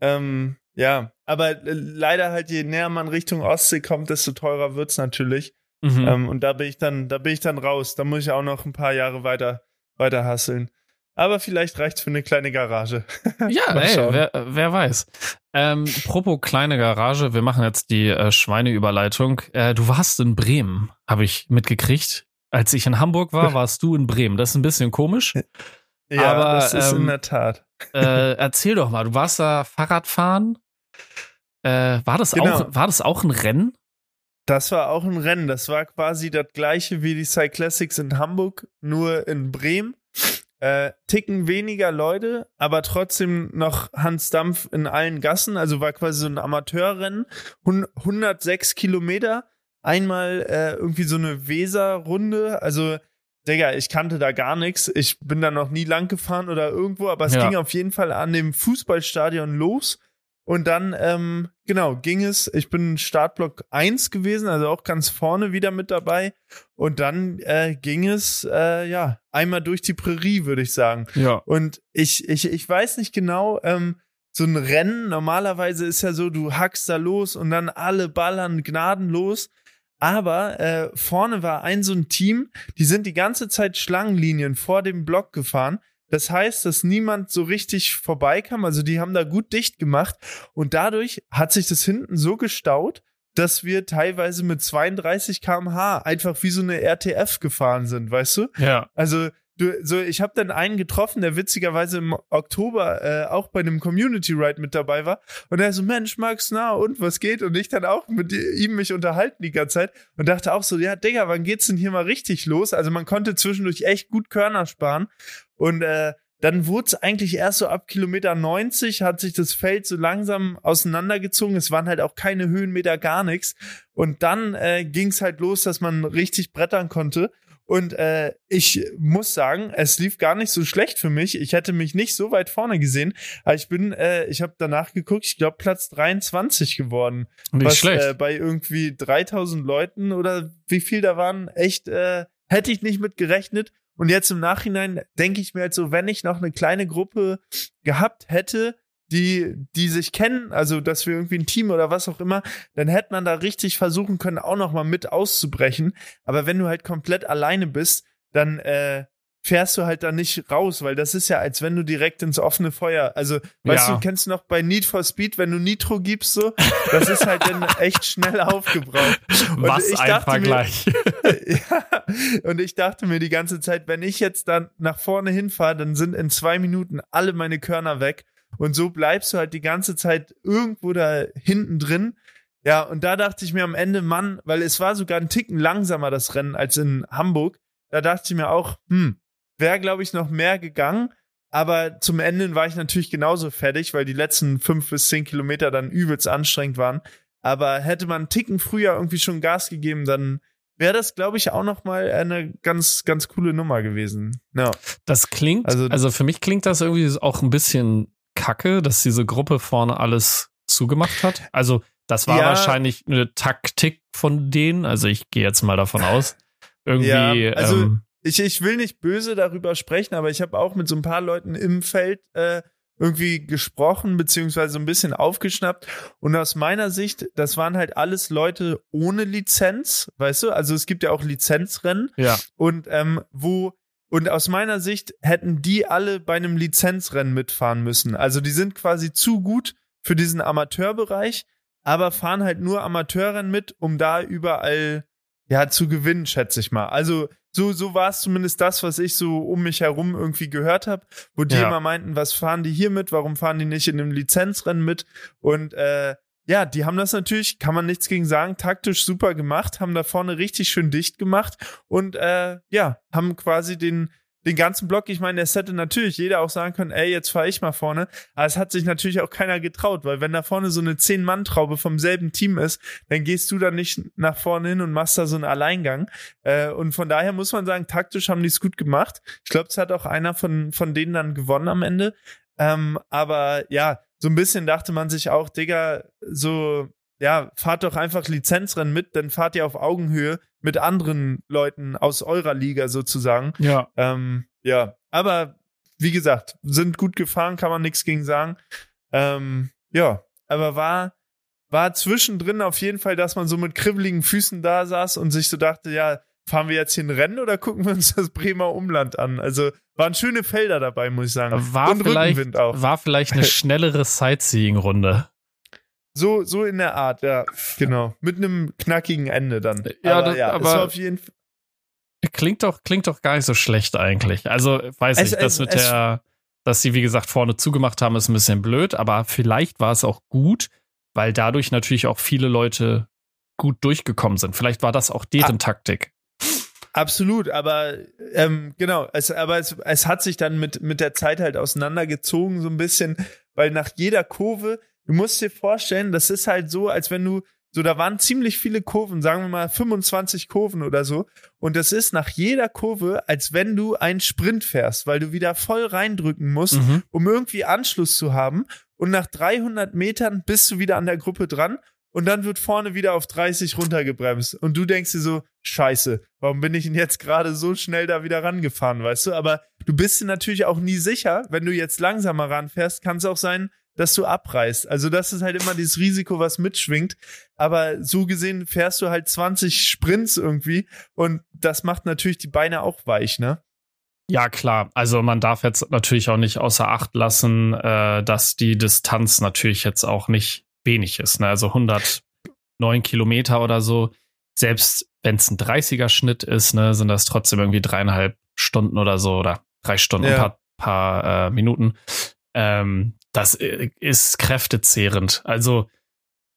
Ähm, ja, aber äh, leider halt, je näher man Richtung Ostsee kommt, desto teurer wird's natürlich. Mhm. Ähm, und da bin ich dann, da bin ich dann raus. Da muss ich auch noch ein paar Jahre weiter, weiter hasseln. Aber vielleicht reicht's für eine kleine Garage. Ja, ey, wer, wer weiß. Ähm, propos kleine Garage, wir machen jetzt die äh, Schweineüberleitung. Äh, du warst in Bremen, habe ich mitgekriegt. Als ich in Hamburg war, warst du in Bremen. Das ist ein bisschen komisch. Ja, aber, das ist ähm, in der Tat. Äh, erzähl doch mal, du warst da Fahrradfahren. Äh, war, das Genau. auch, war das auch ein Rennen? Das war auch ein Rennen. Das war quasi das gleiche wie die Cyclassics in Hamburg, nur in Bremen. Äh, ticken weniger Leute, aber trotzdem noch Hans Dampf in allen Gassen. Also war quasi so ein Amateurrennen. Hun 106 Kilometer. Einmal äh, irgendwie so eine Weser-Runde. Also, Digga, ich kannte da gar nichts. Ich bin da noch nie lang gefahren oder irgendwo, aber es Ja. ging auf jeden Fall an dem Fußballstadion los. Und dann, ähm, genau, ging es, ich bin Startblock 1 gewesen, also auch ganz vorne wieder mit dabei. Und dann äh, ging es, äh, ja, einmal durch die Prärie, würde ich sagen. Ja. Und ich, ich, ich weiß nicht genau, ähm, so ein Rennen, normalerweise ist ja so, du hackst da los und dann alle ballern gnadenlos. Aber äh, vorne war ein so ein Team, die sind die ganze Zeit Schlangenlinien vor dem Block gefahren. Das heißt, dass niemand so richtig vorbeikam. Also die haben da gut dicht gemacht. Und dadurch hat sich das hinten so gestaut, dass wir teilweise mit 32 km/h einfach wie so eine RTF gefahren sind, weißt du? Ja. Also du, so ich habe dann einen getroffen, der witzigerweise im Oktober äh, auch bei einem Community Ride mit dabei war und er so Mensch Max, na und was geht und ich dann auch mit ihm mich unterhalten die ganze Zeit und dachte auch so ja Digga, wann geht's denn hier mal richtig los? Also man konnte zwischendurch echt gut Körner sparen und äh, dann wurde es eigentlich erst so ab Kilometer 90 hat sich das Feld so langsam auseinandergezogen. Es waren halt auch keine Höhenmeter, gar nichts. Und dann äh, ging es halt los, dass man richtig brettern konnte. Und äh, ich muss sagen, es lief gar nicht so schlecht für mich. Ich hätte mich nicht so weit vorne gesehen. Aber ich bin, äh, ich habe danach geguckt, ich glaube Platz 23 geworden. Nicht was schlecht. Äh, bei irgendwie 3000 Leuten oder wie viel da waren, echt äh, hätte ich nicht mit gerechnet. Und jetzt im Nachhinein denke ich mir halt so, wenn ich noch eine kleine Gruppe gehabt hätte, die, die sich kennen, also dass wir irgendwie ein Team oder was auch immer, dann hätte man da richtig versuchen können, auch noch mal mit auszubrechen. Aber wenn du halt komplett alleine bist, dann äh, fährst du halt da nicht raus, weil das ist ja, als wenn du direkt ins offene Feuer, also, weißt Ja. du, kennst du noch bei Need for Speed, wenn du Nitro gibst so, das ist halt dann echt schnell aufgebraucht. Und Was ich ein dachte mir- Vergleich. ja, und ich dachte mir die ganze Zeit, wenn ich jetzt dann nach vorne hinfahre, dann sind in zwei Minuten alle meine Körner weg. Und so bleibst du halt die ganze Zeit irgendwo da hinten drin. Ja, und da dachte ich mir am Ende, Mann, weil es war sogar ein Ticken langsamer, das Rennen, als in Hamburg. Da dachte ich mir auch, hm, wäre, glaube ich, noch mehr gegangen. Aber zum Ende war ich natürlich genauso fertig, weil die letzten fünf bis zehn Kilometer dann übelst anstrengend waren. Aber hätte man einen Ticken früher irgendwie schon Gas gegeben, dann wäre das, glaube ich, auch noch mal eine ganz, ganz coole Nummer gewesen. Ja. Das klingt, also, Also- für mich klingt das irgendwie auch ein bisschen kacke, dass diese Gruppe vorne alles zugemacht hat. Also, das war Ja. wahrscheinlich eine Taktik von denen. Also, ich gehe jetzt mal davon aus. Irgendwie, Ja, also- ähm, Ich, ich will nicht böse darüber sprechen, aber ich habe auch mit so ein paar Leuten im Feld äh, irgendwie gesprochen, beziehungsweise so ein bisschen aufgeschnappt. Und aus meiner Sicht, das waren halt alles Leute ohne Lizenz, weißt du? Also es gibt ja auch Lizenzrennen. ja, und ähm, wo und aus meiner Sicht hätten die alle bei einem Lizenzrennen mitfahren müssen. Also die sind quasi zu gut für diesen Amateurbereich, aber fahren halt nur Amateurrennen mit, um da überall ja zu gewinnen, schätze ich mal. Also so so war es zumindest das, was ich so um mich herum irgendwie gehört habe, wo die Ja. immer meinten, was fahren die hier mit? Warum fahren die nicht in einem Lizenzrennen mit? Und äh, ja, die haben das natürlich, kann man nichts gegen sagen, taktisch super gemacht, haben da vorne richtig schön dicht gemacht und äh, ja, haben quasi den, den ganzen Block, ich meine, es hätte natürlich jeder auch sagen können, ey, jetzt fahre ich mal vorne, aber es hat sich natürlich auch keiner getraut, weil wenn da vorne so eine Zehn-Mann-Traube vom selben Team ist, dann gehst du da nicht nach vorne hin und machst da so einen Alleingang. Äh, und von daher muss man sagen, taktisch haben die es gut gemacht. Ich glaube, es hat auch einer von, von denen dann gewonnen am Ende, ähm, aber ja, so ein bisschen dachte man sich auch, Digga, so, ja, fahrt doch einfach Lizenzrennen mit, dann fahrt ihr auf Augenhöhe mit anderen Leuten aus eurer Liga sozusagen. ja. Ähm, ja, aber wie gesagt, sind gut gefahren, kann man nichts gegen sagen. Ähm, ja, aber war, war zwischendrin auf jeden Fall, dass man so mit kribbeligen Füßen da saß und sich so dachte, ja, fahren wir jetzt hier ein Rennen oder gucken wir uns das Bremer Umland an? Also waren schöne Felder dabei, muss ich sagen. War, Und vielleicht, Rückenwind auch. war vielleicht eine schnellere Sightseeing-Runde. So, so in der Art, ja, genau. Mit einem knackigen Ende dann. Ja, aber das- ja, aber- es war auf jeden Fall. Klingt doch, klingt doch gar nicht so schlecht eigentlich. Also, weiß Es- ich, das mit es- der, dass sie, wie gesagt, vorne zugemacht haben, ist ein bisschen blöd, aber vielleicht war es auch gut, weil dadurch natürlich auch viele Leute gut durchgekommen sind. Vielleicht war das auch deren Taktik. Absolut, aber ähm, genau, es, aber es, es hat sich dann mit, mit der Zeit halt auseinandergezogen, so ein bisschen, weil nach jeder Kurve, du musst dir vorstellen, das ist halt so, als wenn du, so da waren ziemlich viele Kurven, sagen wir mal 25 Kurven oder so, und das ist nach jeder Kurve, als wenn du einen Sprint fährst, weil du wieder voll reindrücken musst, Mhm. um irgendwie Anschluss zu haben, und nach 300 Metern bist du wieder an der Gruppe dran und dann wird vorne wieder auf 30 runtergebremst. Und du denkst dir so, scheiße, warum bin ich denn jetzt gerade so schnell da wieder rangefahren, weißt du? Aber du bist dir natürlich auch nie sicher, wenn du jetzt langsamer ranfährst, kann es auch sein, dass du abreißt. Also das ist halt immer dieses Risiko, was mitschwingt. Aber so gesehen fährst du halt 20 Sprints irgendwie und das macht natürlich die Beine auch weich, ne? Ja, klar. Also man darf jetzt natürlich auch nicht außer Acht lassen, äh, dass die Distanz natürlich jetzt auch nicht wenig ist. Ne? Also 109 Kilometer oder so. Selbst wenn es ein 30er Schnitt ist, ne, sind das trotzdem irgendwie dreieinhalb Stunden oder so oder drei Stunden, Ja. ein paar, paar äh, Minuten. Ähm, das äh, ist kräftezehrend. Also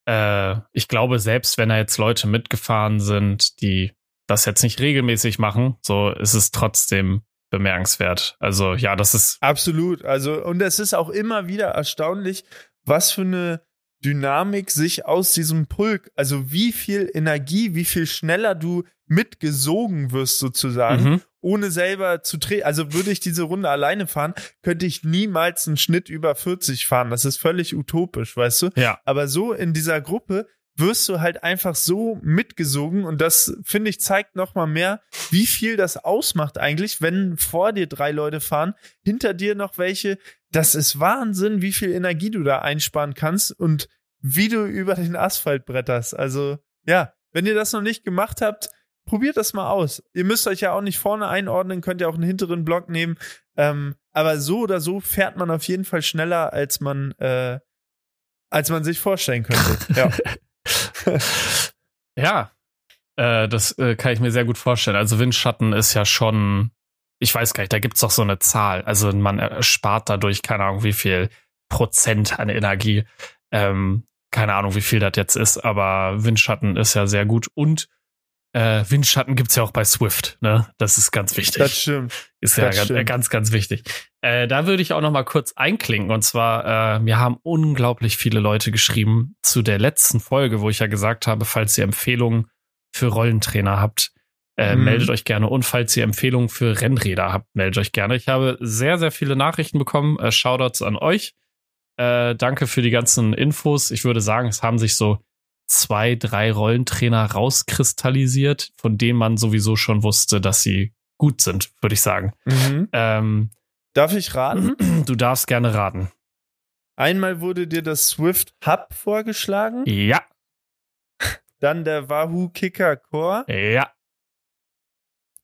äh, ich glaube, selbst wenn da jetzt Leute mitgefahren sind, die das jetzt nicht regelmäßig machen, so ist es trotzdem bemerkenswert. Also ja, das ist Absolut. Also, und es ist auch immer wieder erstaunlich, was für eine Dynamik sich aus diesem Pulk, also wie viel Energie, wie viel schneller du mitgesogen wirst sozusagen, mhm. Ohne selber zu drehen. Also würde ich diese Runde alleine fahren, könnte ich niemals einen Schnitt über 40 fahren. Das ist völlig utopisch, weißt du? ja, Aber so in dieser Gruppe wirst du halt einfach so mitgesogen und das finde ich zeigt noch mal mehr, wie viel das ausmacht eigentlich, wenn vor dir drei Leute fahren, hinter dir noch welche. Das ist Wahnsinn, wie viel Energie du da einsparen kannst und wie du über den Asphalt bretterst. Also ja, wenn ihr das noch nicht gemacht habt, probiert das mal aus. Ihr müsst euch ja auch nicht vorne einordnen, könnt ihr auch einen hinteren Block nehmen. Ähm, aber so oder so fährt man auf jeden Fall schneller, als man äh, als man sich vorstellen könnte. Ja. ja, äh, das äh, kann ich mir sehr gut vorstellen. Also Windschatten ist ja schon, ich weiß gar nicht, da gibt's doch so eine Zahl. Also man erspart dadurch keine Ahnung wie viel Prozent an Energie. Ähm, keine Ahnung, wie viel das jetzt ist, aber Windschatten ist ja sehr gut und äh, Windschatten gibt's ja auch bei Swift, ne? Das ist ganz wichtig. Das stimmt. Ist ja ganz, stimmt. ganz, ganz wichtig. Äh, da würde ich auch noch mal kurz einklinken. Und zwar, äh, mir haben unglaublich viele Leute geschrieben zu der letzten Folge, wo ich ja gesagt habe, falls ihr Empfehlungen für Rollentrainer habt, äh, Mhm. meldet euch gerne. Und falls ihr Empfehlungen für Rennräder habt, meldet euch gerne. Ich habe sehr, sehr viele Nachrichten bekommen. Äh, Shoutouts an euch. Äh, danke für die ganzen Infos. Ich würde sagen, es haben sich so zwei, drei Rollentrainer rauskristallisiert, von denen man sowieso schon wusste, dass sie gut sind, würde ich sagen. Mhm. Ähm, Darf ich raten? du darfst gerne raten. Einmal wurde dir das Swift Hub vorgeschlagen, Ja, dann der Wahoo Kicker Core ja.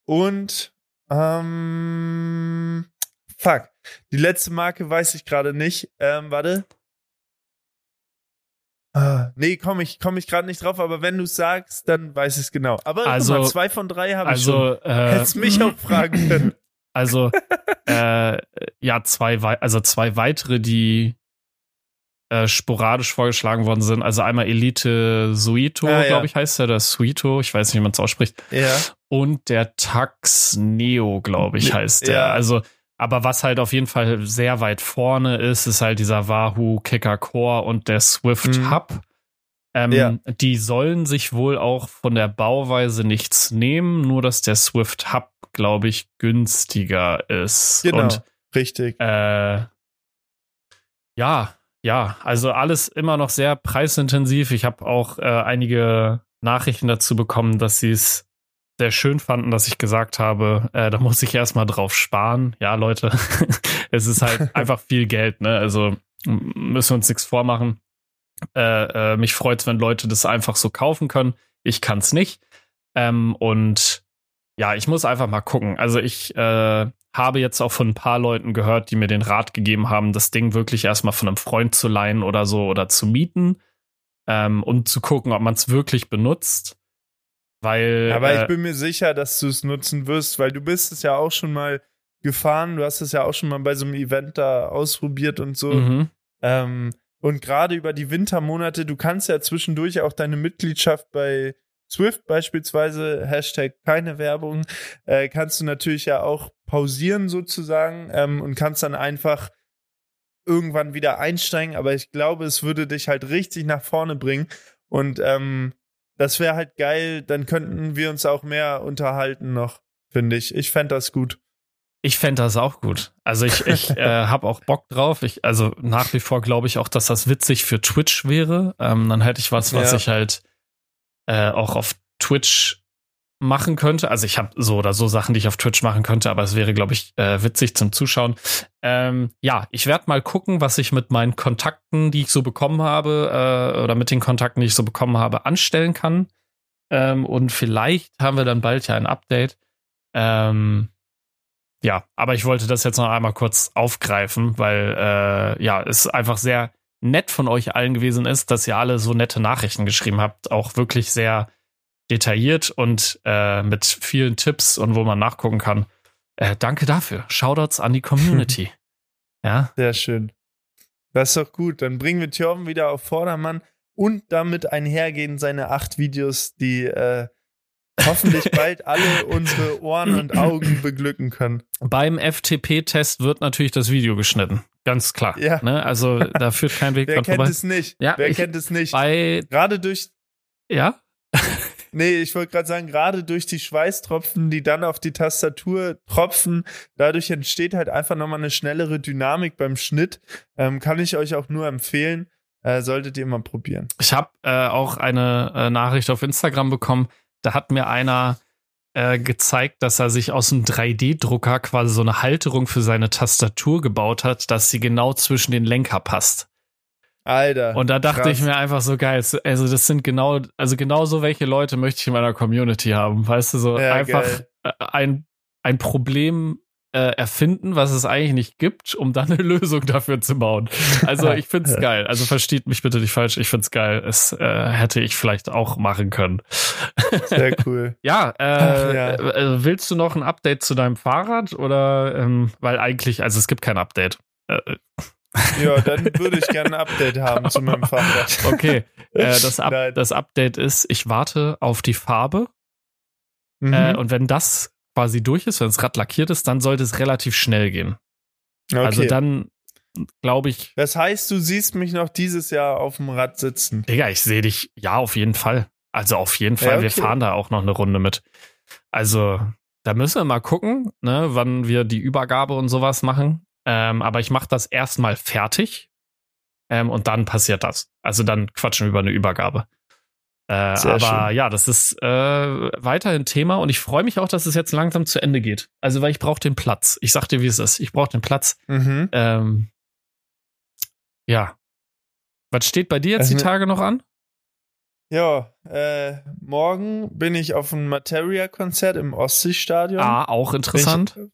und ähm, fuck. Die letzte Marke weiß ich gerade nicht. Ähm, warte. Ah, nee, komme ich, komm ich gerade nicht drauf, aber wenn du es sagst, dann weiß ich es genau. Aber Also- mal, zwei von drei habe ich schon. Also, äh, Hättest mich auch fragen können. also, äh, ja, zwei, wei also zwei weitere, die äh, sporadisch vorgeschlagen worden sind. Also einmal Elite Suito, Ah, glaube ich, heißt der, oder Suito, ich weiß nicht, wie man es ausspricht. Ja. Und der Tax Neo, glaube ich, Ne- heißt der. ja. Also, aber was halt auf jeden Fall sehr weit vorne ist, ist halt dieser Wahoo Kicker Core und der Swift Mhm. Hub. Ähm, Ja. Die sollen sich wohl auch von der Bauweise nichts nehmen, nur dass der Swift Hub, glaube ich, günstiger ist. Genau. Und Richtig. äh, ja, ja, also alles immer noch sehr preisintensiv. Ich habe auch äh, einige Nachrichten dazu bekommen, dass sie es sehr schön fanden, dass ich gesagt habe, äh, da muss ich erstmal drauf sparen. Ja, Leute, es ist halt einfach viel Geld, ne? Also müssen wir uns nichts vormachen. Äh, äh, mich freut's, wenn Leute das einfach so kaufen können. Ich kann's nicht. Ähm, und ja, ich muss einfach mal gucken. Also ich äh, habe jetzt auch von ein paar Leuten gehört, die mir den Rat gegeben haben, das Ding wirklich erstmal von einem Freund zu leihen oder so oder zu mieten, ähm, um zu gucken, ob man es wirklich benutzt. Weil. Aber äh, ich bin mir sicher, dass du es nutzen wirst, weil du bist es ja auch schon mal gefahren, du hast es ja auch schon mal bei so einem Event da ausprobiert und so. mhm. Ähm, und gerade über die Wintermonate, du kannst ja zwischendurch auch deine Mitgliedschaft bei Swift beispielsweise, Hashtag keine Werbung, äh, kannst du natürlich ja auch pausieren sozusagen ähm, und kannst dann einfach irgendwann wieder einsteigen. Aber ich glaube, es würde dich halt richtig nach vorne bringen. Und ähm, das wäre halt geil, dann könnten wir uns auch mehr unterhalten noch, finde ich. Ich fände das gut. Ich fände das auch gut. Also ich, ich äh, habe auch Bock drauf. Ich, also nach wie vor glaube ich auch, dass das witzig für Twitch wäre. Ähm, dann hätte ich was, was Ja. ich halt äh, auch auf Twitch machen könnte. Also ich habe so oder so Sachen, die ich auf Twitch machen könnte, aber es wäre, glaube ich, äh, witzig zum Zuschauen. Ähm, ja, ich werde mal gucken, was ich mit meinen Kontakten, die ich so bekommen habe, äh, oder mit den Kontakten, die ich so bekommen habe, anstellen kann. Ähm, und vielleicht haben wir dann bald ja ein Update. Ähm, ja, aber ich wollte das jetzt noch einmal kurz aufgreifen, weil äh, ja, es einfach sehr nett von euch allen gewesen ist, dass ihr alle so nette Nachrichten geschrieben habt, auch wirklich sehr detailliert und äh, mit vielen Tipps und wo man nachgucken kann. Äh, danke dafür. Shoutouts an die Community. ja, Sehr schön. Das ist doch gut. Dann bringen wir Thjörven wieder auf Vordermann und damit einhergehen seine acht Videos, die äh, hoffentlich bald alle unsere Ohren und Augen beglücken können. beim FTP-Test wird natürlich das Video geschnitten. Ganz klar. Ja. Ne? Also da führt kein Weg Wer kennt vorbei. es nicht? Ja, Wer ich- kennt es nicht? Bei, Gerade durch, ja, nee, ich wollte gerade sagen, gerade durch die Schweißtropfen, die dann auf die Tastatur tropfen, dadurch entsteht halt einfach nochmal eine schnellere Dynamik beim Schnitt. Ähm, kann ich euch auch nur empfehlen. Äh, solltet ihr mal probieren. Ich habe äh, auch eine äh, Nachricht auf Instagram bekommen. Da hat mir einer äh, gezeigt, dass er sich aus einem 3D-Drucker quasi so eine Halterung für seine Tastatur gebaut hat, dass sie genau zwischen den Lenker passt. Alter. Und da dachte krass. ich mir einfach so geil. Also das sind genau, also genau so welche Leute möchte ich in meiner Community haben. Weißt du, so Ja, einfach geil. äh, ein, ein Problem äh, erfinden, was es eigentlich nicht gibt, um dann eine Lösung dafür zu bauen. Also ich find's geil. Also versteht mich bitte nicht falsch. Ich find's geil. Es äh, hätte ich vielleicht auch machen können. Sehr cool. Ja, äh, ja. äh, willst du noch ein Update zu deinem Fahrrad oder ähm, weil eigentlich, also es gibt kein Update. Ja, dann würde ich gerne ein Update haben zu meinem Fahrrad. okay, äh, das, Up Nein. das Update ist, ich warte auf die Farbe Mhm. äh, und wenn das quasi durch ist, wenn das Rad lackiert ist, dann sollte es relativ schnell gehen. okay. Also dann glaube ich, das heißt, du siehst mich noch dieses Jahr auf dem Rad sitzen. Digga, ich sehe dich, ja, auf jeden Fall. Also auf jeden Fall, Ja, wir okay. fahren da auch noch eine Runde mit. Also da müssen wir mal gucken, ne, wann wir die Übergabe und sowas machen. Ähm, aber ich mache das erstmal fertig ähm, und dann passiert das. Also dann quatschen wir über eine Übergabe. Äh, aber schön. ja, das ist äh, weiterhin Thema und ich freue mich auch, dass es jetzt langsam zu Ende geht. Also weil ich brauche den Platz. Ich sag dir, wie es ist. Ich brauche den Platz. Mhm. Ähm, ja. Was steht bei dir jetzt Also die ne- Tage noch an? Ja, äh, morgen bin ich auf einem Materia-Konzert im Ostseestadion. Ah, auch interessant. Bin ich,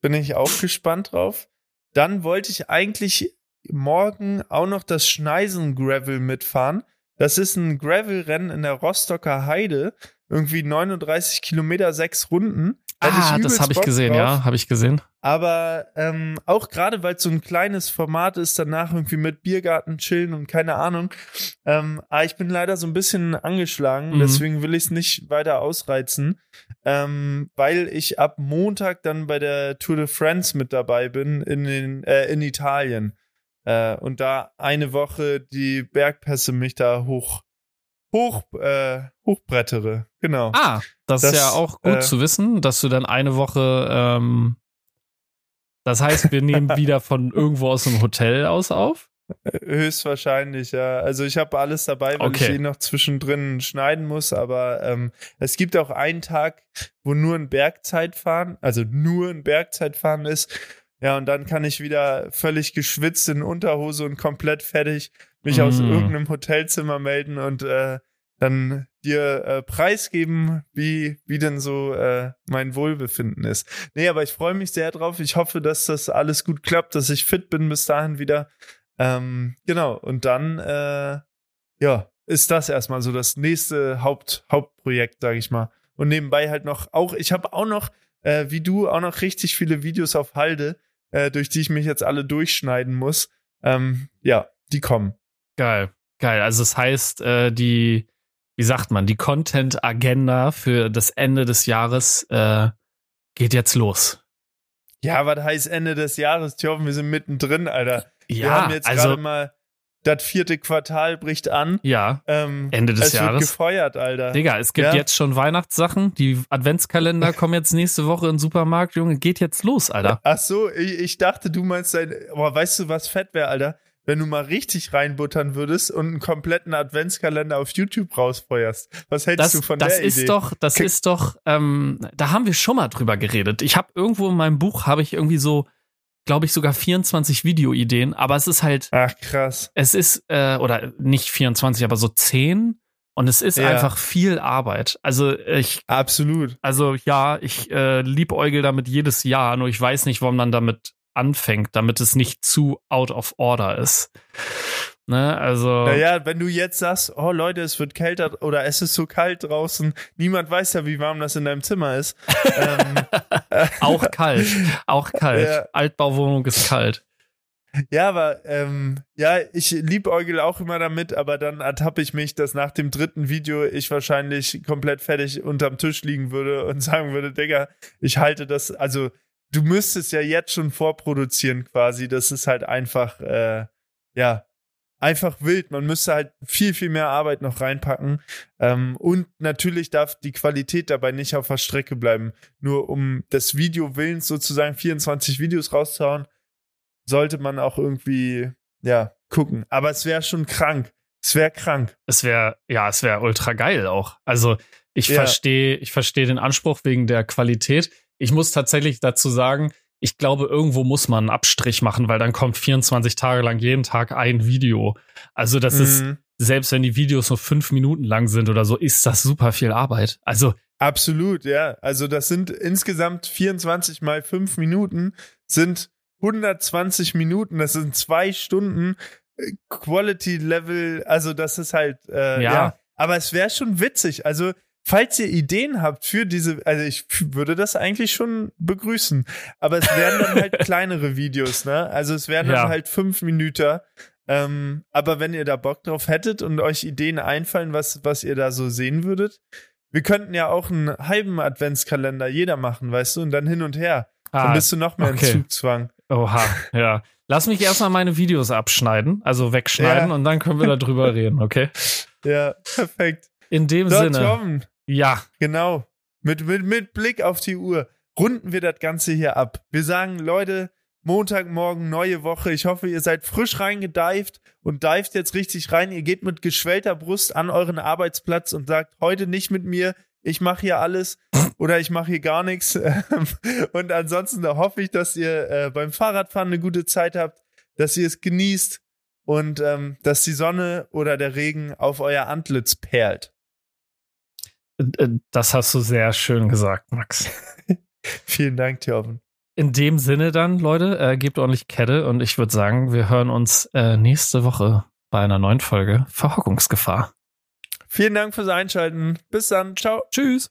bin ich auch gespannt drauf. Dann wollte ich eigentlich morgen auch noch das Schneisen Gravel mitfahren. Das ist ein Gravel-Rennen in der Rostocker Heide. Irgendwie 39 Kilometer, sechs Runden. Ah, das habe ich gesehen, drauf. ja, habe ich gesehen. Aber ähm, auch gerade, weil es so ein kleines Format ist, danach irgendwie mit Biergarten chillen und keine Ahnung. Ähm, aber ich bin leider so ein bisschen angeschlagen, Mhm. deswegen will ich es nicht weiter ausreizen, ähm, weil ich ab Montag dann bei der Tour de France mit dabei bin in, den, äh, in Italien. Äh, und da eine Woche die Bergpässe mich da hoch, hoch, äh, hochbrettere. Genau. Ah, das, Das, ist ja auch gut äh, zu wissen, dass du dann eine Woche, ähm, das heißt, wir nehmen wieder von irgendwo aus dem Hotel aus auf. Höchstwahrscheinlich, ja. Also ich habe alles dabei, weil Okay. ich eh noch zwischendrin schneiden muss, aber ähm, es gibt auch einen Tag, wo nur ein Bergzeitfahren, also nur ein Bergzeitfahren ist. Ja, und dann kann ich wieder völlig geschwitzt in Unterhose und komplett fertig mich aus Mm. irgendeinem Hotelzimmer melden und äh, dann dir äh, preisgeben, wie, wie denn so äh, mein Wohlbefinden ist. Nee, aber ich freue mich sehr drauf. Ich hoffe, dass das alles gut klappt, dass ich fit bin bis dahin wieder. Ähm, genau, und dann, äh, ja, ist das erstmal so das nächste Haupt, Hauptprojekt, sage ich mal. Und nebenbei halt noch, auch, ich habe auch noch, äh, wie du, auch noch richtig viele Videos auf Halde, äh, durch die ich mich jetzt alle durchschneiden muss. Ähm, ja, die kommen. Geil, geil. Also es das heißt, äh, die, wie sagt man, die Content-Agenda für das Ende des Jahres äh, geht jetzt los. Ja, was heißt Ende des Jahres? Tjoffen, wir sind mittendrin, Alter. Ja, wir haben jetzt also gerade mal das vierte Quartal bricht an. ja, Ähm, Ende des es Jahres. wird gefeuert, Alter. Digga, es gibt Ja. jetzt schon Weihnachtssachen. Die Adventskalender kommen jetzt nächste Woche in den Supermarkt. Junge, geht jetzt los, Alter. Ach so, ich, ich dachte, du meinst dein. Aber weißt du, was fett wäre, Alter? Wenn du mal richtig reinbuttern würdest und einen kompletten Adventskalender auf YouTube rausfeuerst. Was hältst Das, du von das der ist Idee? doch, das Ke- ist doch, ähm, da haben wir schon mal drüber geredet. Ich habe irgendwo in meinem Buch habe ich irgendwie so, glaube ich, sogar 24 Videoideen, aber es ist halt, Ach, krass. es ist, äh, oder nicht 24, aber so 10 und es ist Ja. einfach viel Arbeit. Also ich, Absolut. also ja, ich äh, liebäugel damit jedes Jahr, nur ich weiß nicht, wann man damit anfängt, damit es nicht zu out of order ist. Ne, also. Naja, wenn du jetzt sagst, oh Leute, es wird kälter oder es ist so kalt draußen, niemand weiß ja, wie warm das in deinem Zimmer ist. ähm, Auch kalt, auch kalt. Ja. Altbauwohnung ist kalt. Ja, aber ähm, ja, ich liebäugel auch immer damit, aber dann ertappe ich mich, dass nach dem dritten Video ich wahrscheinlich komplett fertig unterm Tisch liegen würde und sagen würde, Digga, ich halte das, also du müsstest ja jetzt schon vorproduzieren quasi. Das ist halt einfach, äh, ja, einfach wild. Man müsste halt viel, viel mehr Arbeit noch reinpacken. Ähm, und natürlich darf die Qualität dabei nicht auf der Strecke bleiben. Nur um des Video Willens sozusagen 24 Videos rauszuhauen, sollte man auch irgendwie, ja, gucken. Aber es wäre schon krank. Es wäre krank. Es wäre, ja, es wäre ultra geil auch. Also ich Ja. verstehe, ich verstehe den Anspruch wegen der Qualität. Ich muss tatsächlich dazu sagen, ich glaube, irgendwo muss man einen Abstrich machen, weil dann kommt 24 Tage lang jeden Tag ein Video. Also das ist, Mhm. selbst wenn die Videos nur fünf Minuten lang sind oder so, ist das super viel Arbeit. Also Absolut, ja. Also das sind insgesamt 24 mal 5 Minuten, sind 120 Minuten, das sind zwei Stunden äh, Quality Level, also das ist halt, äh, ja. Ja. Aber es wäre schon witzig, also falls ihr Ideen habt für diese, also ich würde das eigentlich schon begrüßen, aber es wären dann halt kleinere Videos, ne? Also es dann Ja. halt fünf Minuten. Ähm, aber wenn ihr da Bock drauf hättet und euch Ideen einfallen, was, was ihr da so sehen würdet, wir könnten ja auch einen halben Adventskalender jeder machen, weißt du, und dann hin und her. Dann ah, bist du noch mehr okay. in Zugzwang. oha, ja. Lass mich erstmal meine Videos abschneiden, also wegschneiden Ja. und dann können wir darüber reden, okay? Ja, perfekt. In dem So, Sinne, Tom, ja, genau. Mit, mit, mit Blick auf die Uhr runden wir das Ganze hier ab. Wir sagen, Leute, Montagmorgen, neue Woche. Ich hoffe, ihr seid frisch reingedeift und dived jetzt richtig rein. Ihr geht mit geschwellter Brust an euren Arbeitsplatz und sagt, heute nicht mit mir. Ich mache hier alles oder ich mache hier gar nichts. Und ansonsten hoffe ich, dass ihr äh, beim Fahrradfahren eine gute Zeit habt, dass ihr es genießt und ähm, dass die Sonne oder der Regen auf euer Antlitz perlt. Äh, das hast du sehr schön gesagt, Max. Vielen Dank, Thorben. In dem Sinne dann, Leute, äh, gebt ordentlich Kette und ich würde sagen, wir hören uns äh, nächste Woche bei einer neuen Folge Verhockungsgefahr. Vielen Dank fürs Einschalten. Bis dann. Ciao. Tschüss.